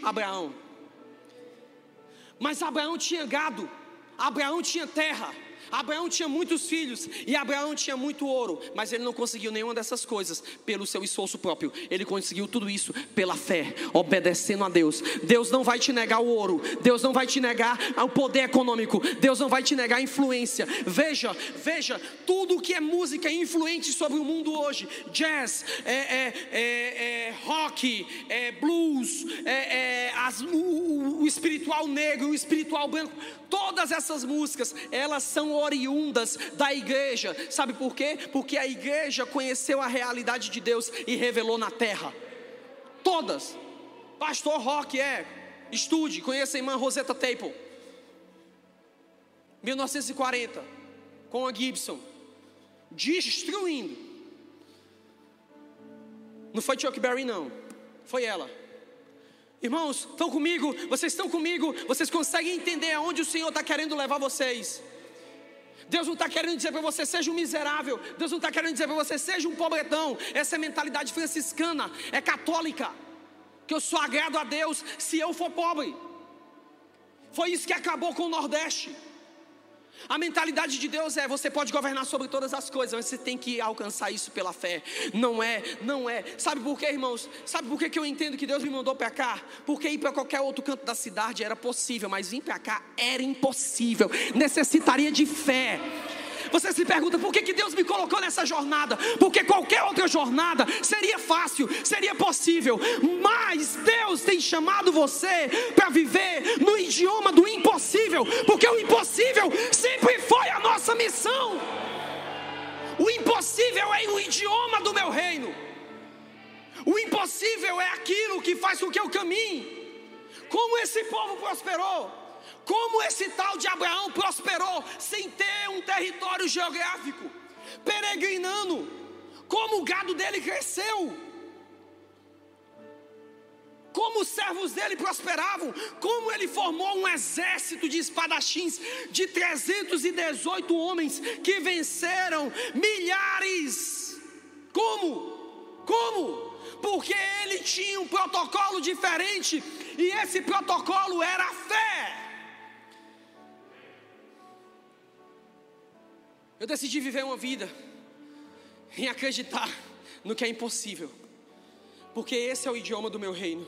Speaker 1: Mas Abraão tinha gado, Abraão tinha terra, Abraão tinha muitos filhos e Abraão tinha muito ouro, mas ele não conseguiu nenhuma dessas coisas pelo seu esforço próprio. Ele conseguiu tudo isso pela fé, obedecendo a Deus. Deus não vai te negar o ouro, Deus não vai te negar o poder econômico, Deus não vai te negar a influência. Veja, veja, tudo que é música influente sobre o mundo hoje: jazz, é, é, é, é rock, é blues, é, as, o, o espiritual negro, o espiritual branco Todas essas músicas, elas são oriundas da igreja. Sabe por quê? Porque a igreja conheceu a realidade de Deus e revelou na terra. Todas. Pastor Rock é. Estude, conheça a irmã Rosetta Taple. 1940, com a Gibson. Destruindo. Não foi Chuck Berry, não. Foi ela. Irmãos, estão comigo? Vocês estão comigo? Vocês conseguem entender aonde o Senhor está querendo levar vocês? Deus não está querendo dizer para você seja um miserável. Deus não está querendo dizer para você seja um pobretão. Essa é mentalidade franciscana, é católica. Que eu só agrado a Deus se eu for pobre. Foi isso que acabou com o Nordeste. A mentalidade de Deus é: você pode governar sobre todas as coisas, mas você tem que alcançar isso pela fé. Não é, não é. Sabe por quê, irmãos? Sabe por quê que eu entendo que Deus me mandou para cá? Porque ir para qualquer outro canto da cidade era possível, mas vir para cá era impossível. Necessitaria de fé. Você se pergunta por que, que Deus me colocou nessa jornada? Porque qualquer outra jornada seria fácil, seria possível, mas Deus tem chamado você para viver no idioma do impossível, porque o impossível sempre foi a nossa missão. O impossível é o idioma do meu reino. O impossível é aquilo que faz com que eu caminhe. Como esse povo prosperou? Como esse tal de Abraão prosperou sem ter um território geográfico, peregrinando, como o gado dele cresceu, como os servos dele prosperavam, como ele formou um exército de espadachins de 318 homens que venceram milhares. Como? Como? Porque ele tinha um protocolo diferente e esse protocolo era a fé. Eu decidi viver uma vida em acreditar no que é impossível, porque esse é o idioma do meu reino.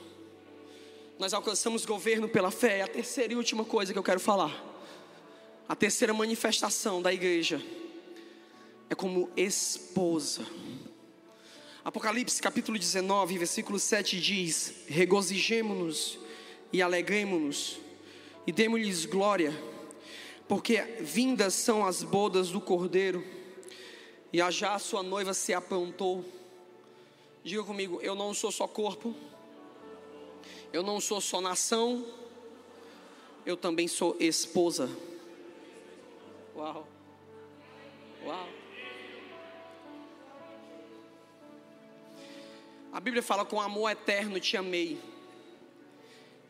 Speaker 1: nós alcançamos governo pela fé. É a terceira e última coisa que eu quero falar. A terceira manifestação da igreja é como esposa. Apocalipse capítulo 19, versículo 7 diz: Regozijemo-nos e alegremo-nos e demos-lhes glória, porque vindas são as bodas do Cordeiro e já a sua noiva se aprontou. Diga comigo, eu não sou só corpo, eu não sou só nação, eu também sou esposa. Uau. Uau. A Bíblia fala: com amor eterno te amei.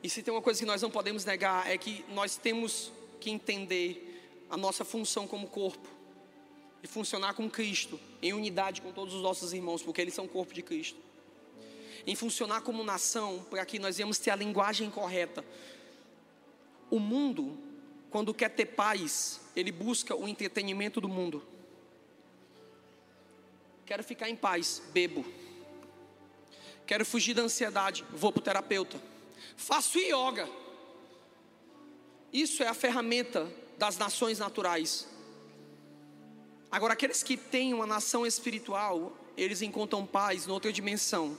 Speaker 1: E se tem uma coisa que nós não podemos negar é que nós temos que entender a nossa função como corpo e funcionar com Cristo em unidade com todos os nossos irmãos, porque eles são o corpo de Cristo. Em funcionar como nação, para que nós venhamos ter a linguagem correta. O mundo, quando quer ter paz, ele busca o entretenimento do mundo. Quero ficar em paz, bebo. Quero fugir da ansiedade, vou para o terapeuta. Faço yoga. Isso é a ferramenta das nações naturais. Agora, aqueles que têm uma nação espiritual, eles encontram paz noutra dimensão.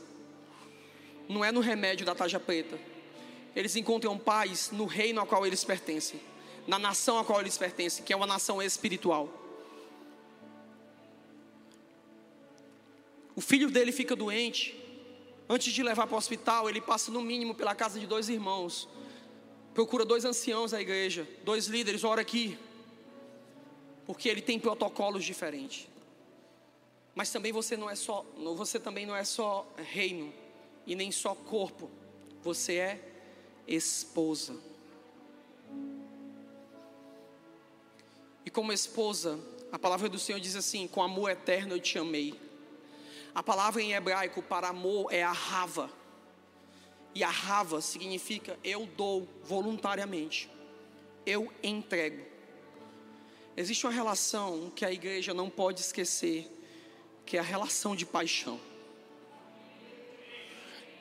Speaker 1: Não é no remédio da taja preta. Eles encontram paz no reino ao qual eles pertencem na nação a qual eles pertencem, que é uma nação espiritual. O filho dele fica doente. Antes de levar para o hospital, ele passa no mínimo pela casa de dois irmãos. Procura dois anciãos da igreja, dois líderes, ora aqui. Porque ele tem protocolos diferentes. Mas também você não é só, você também não é só reino e nem só corpo. Você é esposa. E como esposa, a palavra do Senhor diz assim: com amor eterno eu te amei. A palavra em hebraico para amor é a rava. E a rava significa eu dou voluntariamente. Eu entrego. Existe uma relação que a igreja não pode esquecer, que é a relação de paixão.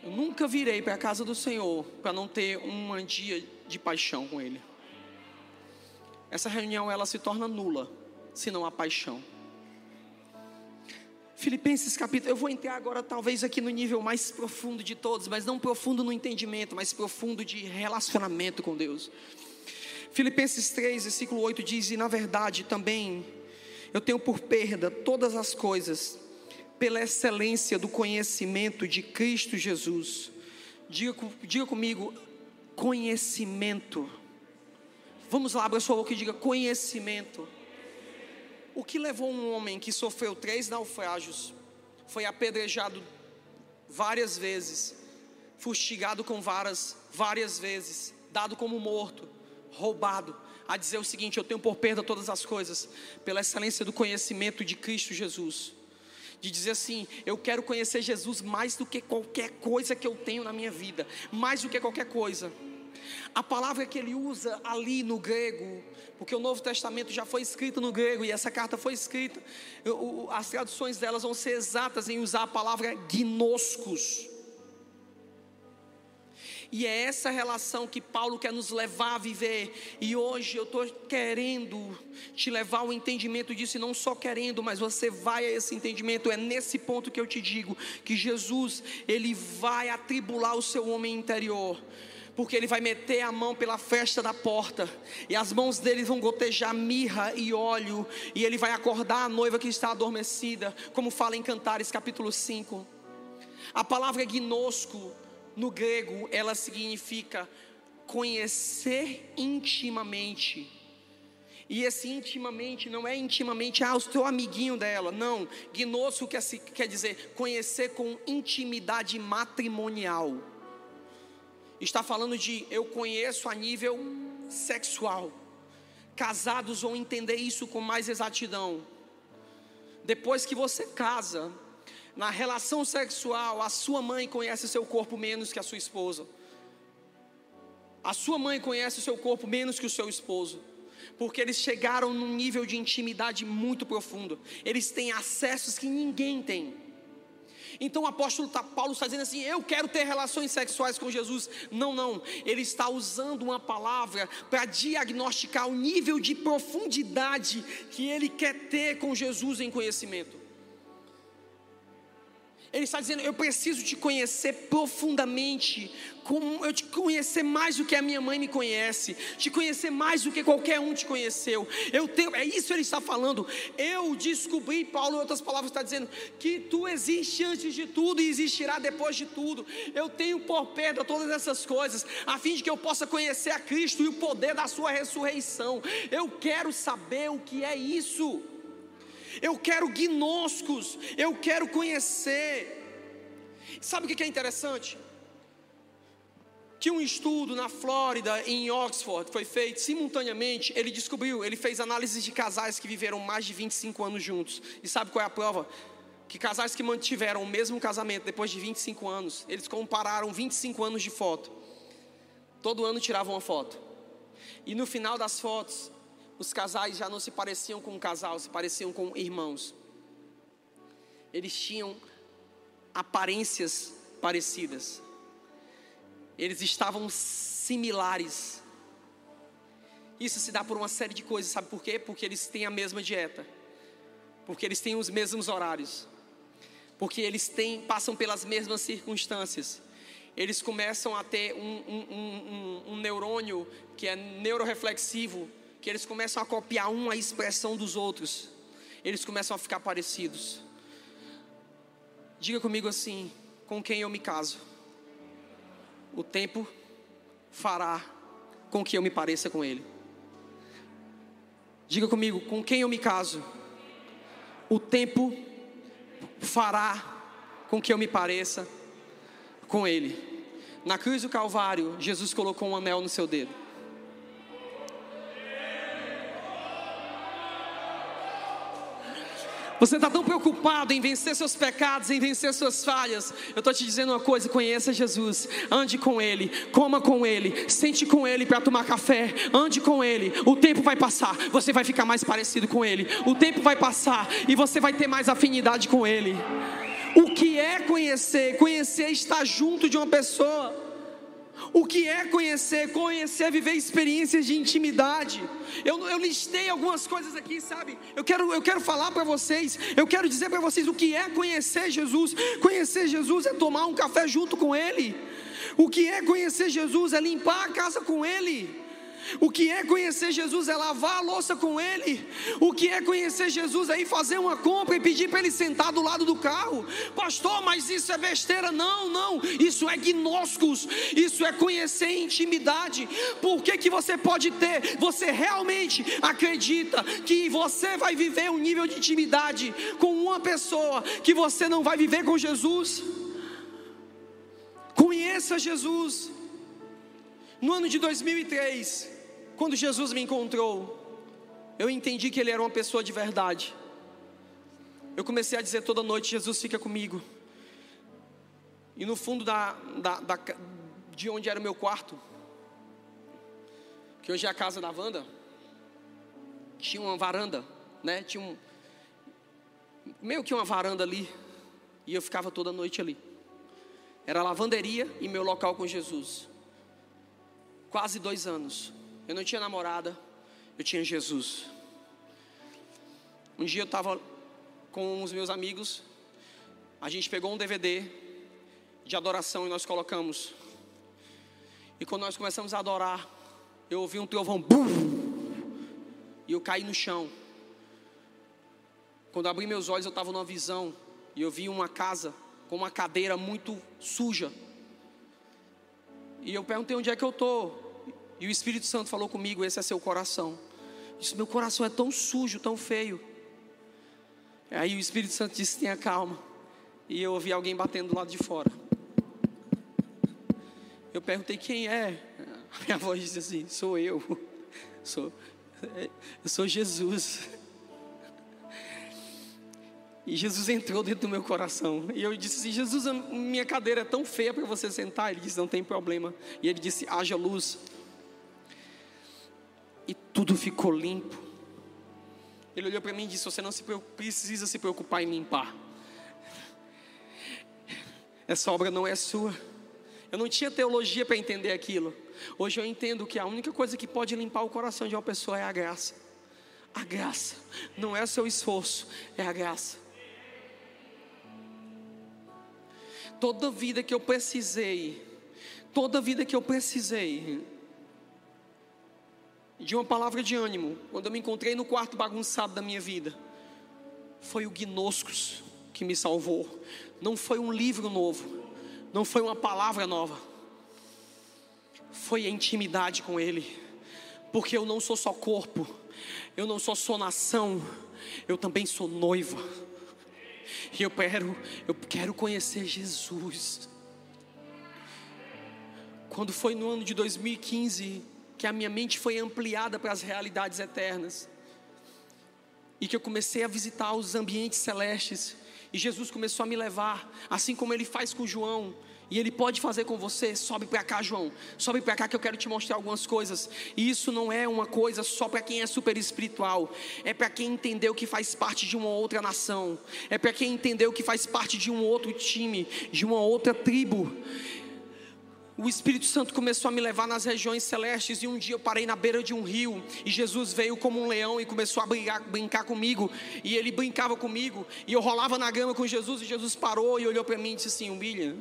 Speaker 1: Eu nunca virei para a casa do Senhor para não ter um dia de paixão com Ele essa reunião ela se torna nula se não há paixão. Filipenses capítulo, eu vou entrar agora talvez aqui no nível mais profundo de todos, mas não profundo no entendimento, mas profundo de relacionamento com Deus. Filipenses 3, versículo 8 diz: E na verdade também eu tenho por perda todas as coisas, pela excelência do conhecimento de Cristo Jesus. Diga, diga comigo, conhecimento Vamos lá, abra sua boca e diga conhecimento. O que levou um homem que sofreu três naufrágios, foi apedrejado várias vezes, fustigado com varas várias vezes, dado como morto, roubado, a dizer o seguinte: Eu tenho por perda todas as coisas, pela excelência do conhecimento de Cristo Jesus. De dizer assim, eu quero conhecer Jesus mais do que qualquer coisa que eu tenho na minha vida, mais do que qualquer coisa. A palavra que ele usa ali no grego, porque o Novo Testamento já foi escrito no grego e essa carta foi escrita, as traduções delas vão ser exatas em usar a palavra gnoscos. E é essa relação que Paulo quer nos levar a viver. E hoje eu estou querendo te levar ao entendimento disso, e não só querendo, mas você vai a esse entendimento. É nesse ponto que eu te digo que Jesus, ele vai atribular o seu homem interior porque ele vai meter a mão pela festa da porta, e as mãos dele vão gotejar mirra e óleo, e ele vai acordar a noiva que está adormecida, como fala em Cantares capítulo 5. A palavra gnosco no grego, ela significa conhecer intimamente. E esse intimamente não é intimamente, ah, o teu amiguinho dela. Não, gnosco quer, quer dizer conhecer com intimidade matrimonial está falando de eu conheço a nível sexual. Casados vão entender isso com mais exatidão. Depois que você casa, na relação sexual, a sua mãe conhece seu corpo menos que a sua esposa. A sua mãe conhece o seu corpo menos que o seu esposo. Porque eles chegaram num nível de intimidade muito profundo. Eles têm acessos que ninguém tem. Então o apóstolo tá, Paulo está dizendo assim: eu quero ter relações sexuais com Jesus. Não, não. Ele está usando uma palavra para diagnosticar o nível de profundidade que ele quer ter com Jesus em conhecimento. Ele está dizendo: Eu preciso te conhecer profundamente, como eu te conhecer mais do que a minha mãe me conhece, te conhecer mais do que qualquer um te conheceu. Eu tenho, é isso que ele está falando. Eu descobri, Paulo, em outras palavras, está dizendo que tu existe antes de tudo e existirá depois de tudo. Eu tenho por perda todas essas coisas, a fim de que eu possa conhecer a Cristo e o poder da Sua ressurreição. Eu quero saber o que é isso eu quero gnoscos, eu quero conhecer. Sabe o que é interessante? Que um estudo na Flórida, em Oxford, foi feito simultaneamente. Ele descobriu, ele fez análise de casais que viveram mais de 25 anos juntos. E sabe qual é a prova? Que casais que mantiveram o mesmo casamento depois de 25 anos, eles compararam 25 anos de foto. Todo ano tiravam uma foto. E no final das fotos, os casais já não se pareciam com um casal, se pareciam com irmãos. Eles tinham aparências parecidas. Eles estavam similares. Isso se dá por uma série de coisas, sabe por quê? Porque eles têm a mesma dieta. Porque eles têm os mesmos horários. Porque eles têm, passam pelas mesmas circunstâncias. Eles começam a ter um, um, um, um neurônio que é neuroreflexivo, que eles começam a copiar um a expressão dos outros, eles começam a ficar parecidos. Diga comigo assim: com quem eu me caso? O tempo fará com que eu me pareça com ele. Diga comigo: com quem eu me caso? O tempo fará com que eu me pareça com ele. Na cruz do Calvário, Jesus colocou um anel no seu dedo. Você está tão preocupado em vencer seus pecados, em vencer suas falhas. Eu estou te dizendo uma coisa: conheça Jesus, ande com Ele, coma com Ele, sente com Ele para tomar café, ande com Ele. O tempo vai passar, você vai ficar mais parecido com Ele. O tempo vai passar e você vai ter mais afinidade com Ele. O que é conhecer? Conhecer é estar junto de uma pessoa. O que é conhecer? Conhecer é viver experiências de intimidade. Eu, eu listei algumas coisas aqui, sabe? Eu quero, eu quero falar para vocês, eu quero dizer para vocês o que é conhecer Jesus. Conhecer Jesus é tomar um café junto com Ele. O que é conhecer Jesus é limpar a casa com Ele. O que é conhecer Jesus é lavar a louça com Ele. O que é conhecer Jesus é ir fazer uma compra e pedir para Ele sentar do lado do carro. Pastor, mas isso é besteira. Não, não. Isso é gnósticos. Isso é conhecer intimidade. Por que, que você pode ter? Você realmente acredita que você vai viver um nível de intimidade com uma pessoa que você não vai viver com Jesus? Conheça Jesus. No ano de 2003, quando Jesus me encontrou, eu entendi que Ele era uma pessoa de verdade. Eu comecei a dizer toda noite: Jesus fica comigo. E no fundo da, da, da, de onde era o meu quarto, que hoje é a casa da Wanda, tinha uma varanda, né? Tinha um meio que uma varanda ali, e eu ficava toda noite ali. Era lavanderia e meu local com Jesus. Quase dois anos. Eu não tinha namorada, eu tinha Jesus. Um dia eu estava com os meus amigos, a gente pegou um DVD de adoração e nós colocamos. E quando nós começamos a adorar, eu ouvi um trovão, bum, e eu caí no chão. Quando abri meus olhos, eu estava numa visão e eu vi uma casa com uma cadeira muito suja. E eu perguntei onde é que eu estou. E o Espírito Santo falou comigo: esse é seu coração. disse: meu coração é tão sujo, tão feio. Aí o Espírito Santo disse: tenha calma. E eu ouvi alguém batendo do lado de fora. Eu perguntei quem é. A minha voz disse assim: sou eu. Sou, eu sou Jesus. E Jesus entrou dentro do meu coração. E eu disse assim: Jesus, minha cadeira é tão feia para você sentar. Ele disse: Não tem problema. E ele disse: Haja luz tudo ficou limpo. Ele olhou para mim e disse: Você não se precisa se preocupar em limpar. Essa obra não é sua. Eu não tinha teologia para entender aquilo. Hoje eu entendo que a única coisa que pode limpar o coração de uma pessoa é a graça. A graça. Não é o seu esforço, é a graça. Toda vida que eu precisei, toda vida que eu precisei de uma palavra de ânimo, quando eu me encontrei no quarto bagunçado da minha vida, foi o Gnoscos que me salvou. Não foi um livro novo, não foi uma palavra nova, foi a intimidade com Ele, porque eu não sou só corpo, eu não sou só nação, eu também sou noiva. E eu quero, eu quero conhecer Jesus. Quando foi no ano de 2015 que a minha mente foi ampliada para as realidades eternas, e que eu comecei a visitar os ambientes celestes, e Jesus começou a me levar, assim como ele faz com João, e Ele pode fazer com você. Sobe para cá, João. Sobe para cá que eu quero te mostrar algumas coisas. E isso não é uma coisa só para quem é super espiritual. É para quem entendeu que faz parte de uma outra nação. É para quem entendeu que faz parte de um outro time, de uma outra tribo. O Espírito Santo começou a me levar nas regiões celestes e um dia eu parei na beira de um rio e Jesus veio como um leão e começou a brincar, brincar comigo e ele brincava comigo e eu rolava na grama com Jesus e Jesus parou e olhou para mim e disse assim, William,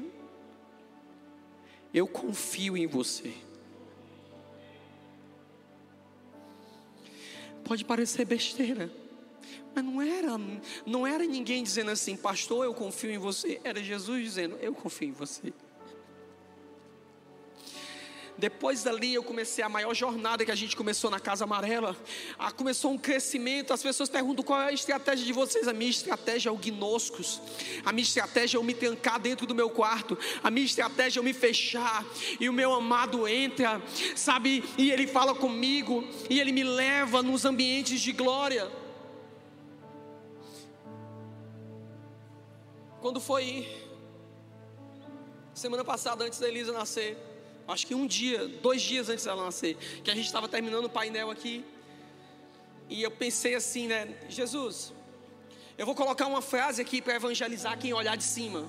Speaker 1: eu confio em você. Pode parecer besteira, mas não era, não era ninguém dizendo assim, pastor, eu confio em você. Era Jesus dizendo, eu confio em você. Depois dali eu comecei a maior jornada que a gente começou na Casa Amarela. Ah, começou um crescimento. As pessoas perguntam qual é a estratégia de vocês. A minha estratégia é o gnoscos. A minha estratégia é eu me trancar dentro do meu quarto. A minha estratégia é eu me fechar. E o meu amado entra, sabe? E ele fala comigo. E ele me leva nos ambientes de glória. Quando foi semana passada, antes da Elisa nascer acho que um dia, dois dias antes dela nascer, que a gente estava terminando o painel aqui. E eu pensei assim, né? Jesus, eu vou colocar uma frase aqui para evangelizar quem olhar de cima,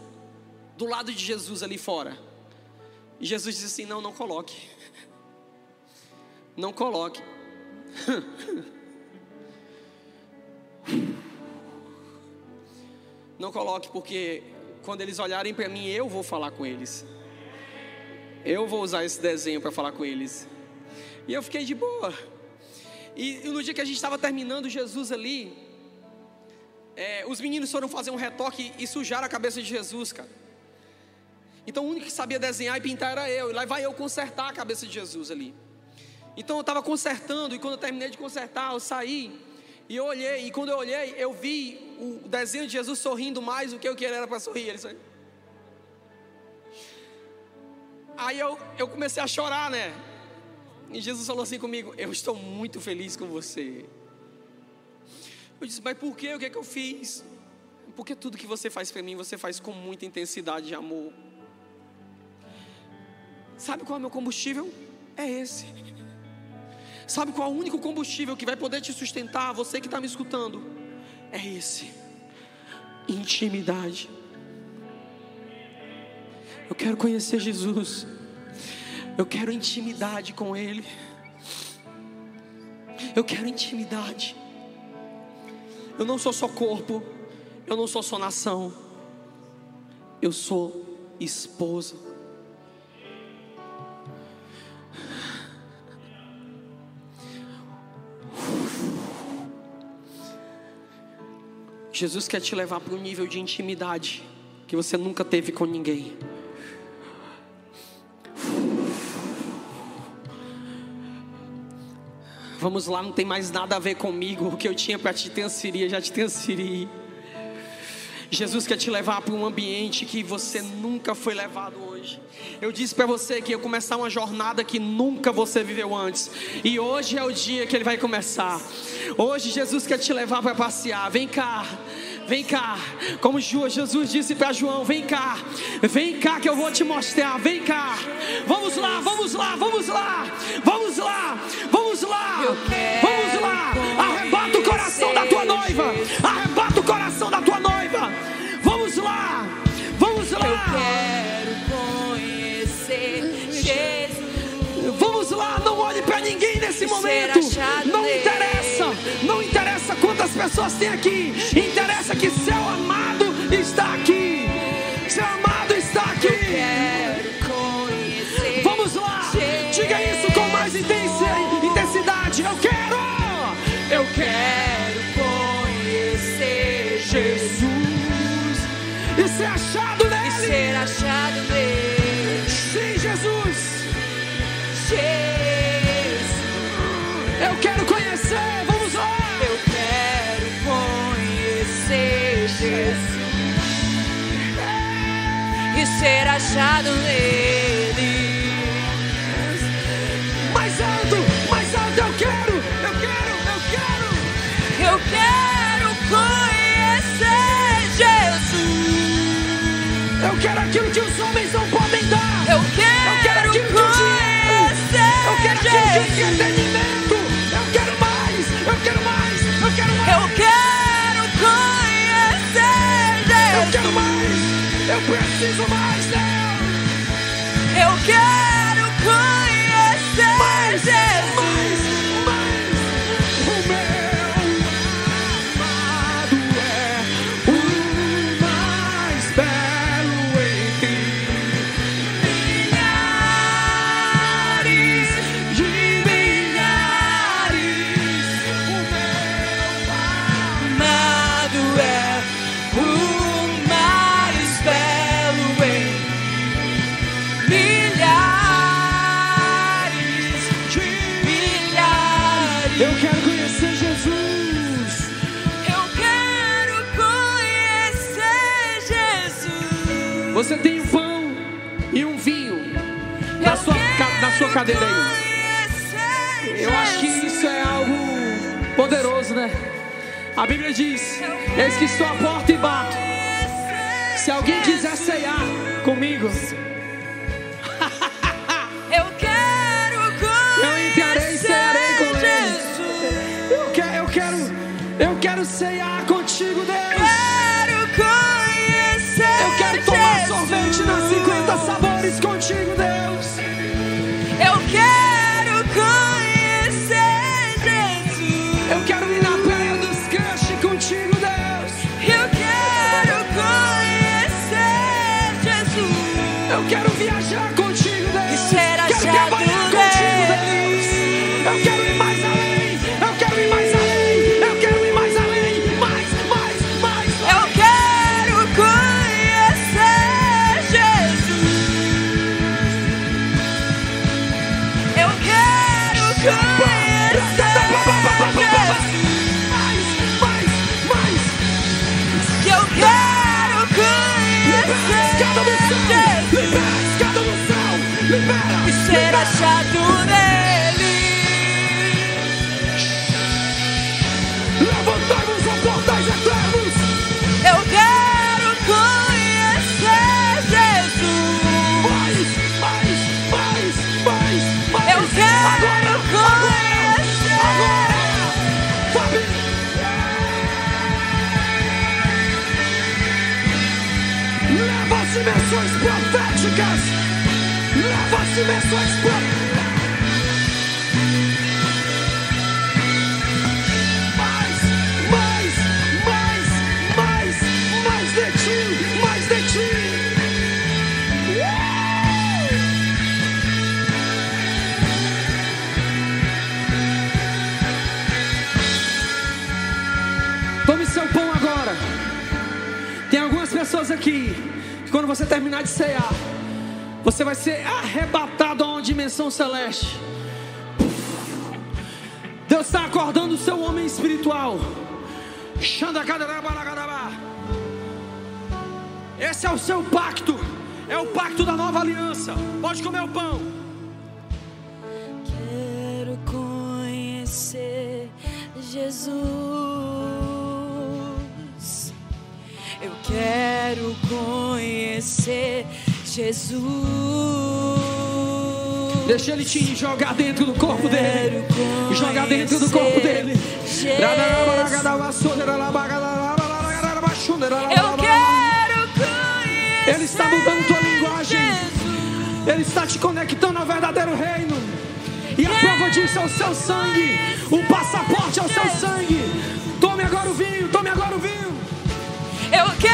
Speaker 1: do lado de Jesus ali fora. E Jesus disse assim: Não, não coloque. Não coloque. Não coloque, porque quando eles olharem para mim, eu vou falar com eles. Eu vou usar esse desenho para falar com eles. E eu fiquei de boa. E, no dia que a gente estava terminando Jesus ali, é, os meninos foram fazer um retoque e sujaram a cabeça de Jesus, cara. Então o único que sabia desenhar e pintar era eu. E lá vai eu consertar a cabeça de Jesus ali. Então eu estava consertando, e quando eu terminei de consertar, eu saí e eu olhei. E quando eu olhei, eu vi o desenho de Jesus sorrindo mais do que o que ele era para sorrir. Ele sorriu. Aí eu, eu comecei a chorar, né? E Jesus falou assim comigo: Eu estou muito feliz com você. Eu disse: Mas por quê? O que é que eu fiz? Porque tudo que você faz para mim, você faz com muita intensidade de amor. Sabe qual é o meu combustível? É esse. Sabe qual é o único combustível que vai poder te sustentar, você que está me escutando? É esse: intimidade. Eu quero conhecer Jesus. Eu quero intimidade com Ele. Eu quero intimidade. Eu não sou só corpo. Eu não sou só nação. Eu sou esposa. Jesus quer te levar para um nível de intimidade que você nunca teve com ninguém. Vamos lá, não tem mais nada a ver comigo. O que eu tinha para te transferir, já te transferi. Jesus quer te levar para um ambiente que você nunca foi levado hoje. Eu disse para você que ia começar uma jornada que nunca você viveu antes. E hoje é o dia que ele vai começar. Hoje Jesus quer te levar para passear. Vem cá. Vem cá, como Jesus disse para João: Vem cá, vem cá que eu vou te mostrar. Vem cá, vamos lá, vamos lá, vamos lá, vamos lá, Vamos lá. Arrebata o coração da tua noiva. Arrebata o coração da tua noiva. Vamos lá. Vamos lá. Eu quero conhecer Jesus. Vamos lá. Não olhe para ninguém nesse momento. Não interessa. Não interessa quantas pessoas tem aqui. Interessa que seu amado está aqui. Seu amado intensidade. Eu quero, eu quero conhecer Jesus e ser achado
Speaker 2: E
Speaker 1: nele.
Speaker 2: ser achado nele.
Speaker 1: Sim, Jesus.
Speaker 2: Jesus.
Speaker 1: Eu quero conhecer. Vamos lá.
Speaker 2: Eu quero conhecer Jesus e ser achado nele.
Speaker 1: Eu preciso mais, Deus.
Speaker 2: Eu quero
Speaker 1: aí. Eu acho que isso é algo poderoso, né? A Bíblia diz: Eis que estou à porta e bato. Se alguém quiser ceiar comigo,
Speaker 2: Eu quero
Speaker 1: Eu entrarei e cearei com ele. Eu quero, eu quero, eu quero ceiar
Speaker 2: achado nele.
Speaker 1: Levantamos a portais eternos.
Speaker 2: Eu quero conhecer Jesus.
Speaker 1: Mais, mais, mais, mais, mais.
Speaker 2: Eu quero
Speaker 1: agora,
Speaker 2: conhecer.
Speaker 1: agora, agora. Fabi. Leva as dimensões proféticas. Dimensões algumas pessoas aqui que quando você terminar de cear, você vai ser arrebatado a uma dimensão celeste. Deus está acordando o seu homem espiritual. Esse é o seu pacto. É o pacto da nova aliança. Pode comer o pão.
Speaker 2: Quero conhecer Jesus. Eu quero conhecer Jesus.
Speaker 1: Deixa ele te jogar dentro do corpo dele. Jogar dentro do corpo dele.
Speaker 2: Jesus. Eu quero conhecer
Speaker 1: Ele está mudando tua linguagem.
Speaker 2: Jesus.
Speaker 1: Ele está te conectando ao verdadeiro reino. E a prova disso é o seu sangue. O passaporte é o seu sangue. Tome agora o vinho, tome agora o vinho.
Speaker 2: Eu quero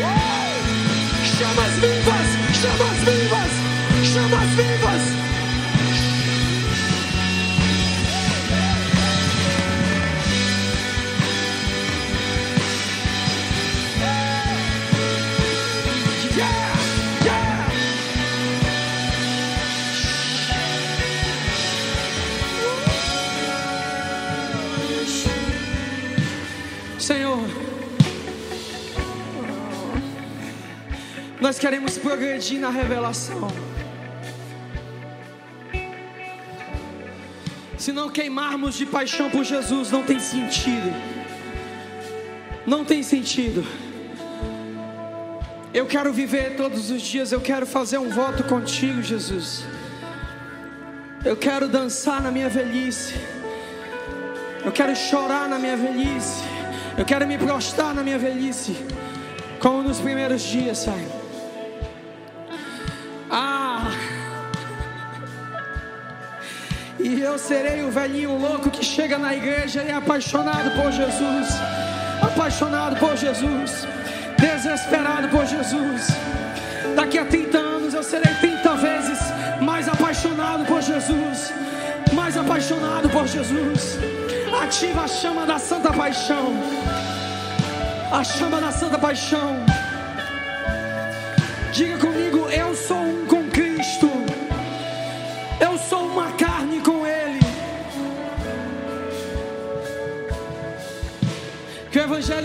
Speaker 1: Chamas vivas, chamas vivas, chamas vivas. Nós queremos progredir na revelação. Se não queimarmos de paixão por Jesus, não tem sentido. Não tem sentido. Eu quero viver todos os dias, eu quero fazer um voto contigo, Jesus. Eu quero dançar na minha velhice. Eu quero chorar na minha velhice. Eu quero me prostrar na minha velhice. Como nos primeiros dias, Senhor. E eu serei o velhinho louco que chega na igreja e é apaixonado por Jesus. Apaixonado por Jesus. Desesperado por Jesus. Daqui a 30 anos eu serei 30 vezes mais apaixonado por Jesus. Mais apaixonado por Jesus. Ativa a chama da santa paixão. A chama da santa paixão. Diga comigo, eu sou um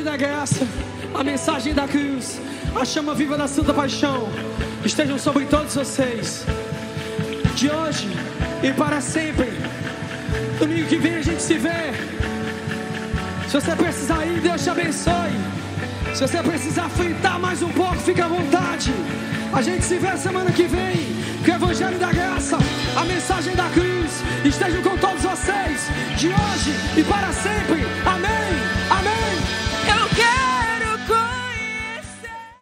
Speaker 1: Da Graça, a mensagem da cruz, a chama viva da Santa Paixão estejam sobre todos vocês, de hoje e para sempre. Domingo que vem a gente se vê. Se você precisar ir, Deus te abençoe. Se você precisar fritar mais um pouco, fica à vontade. A gente se vê semana que vem. Que o Evangelho da Graça, a mensagem da cruz, estejam com todos vocês, de hoje e para sempre.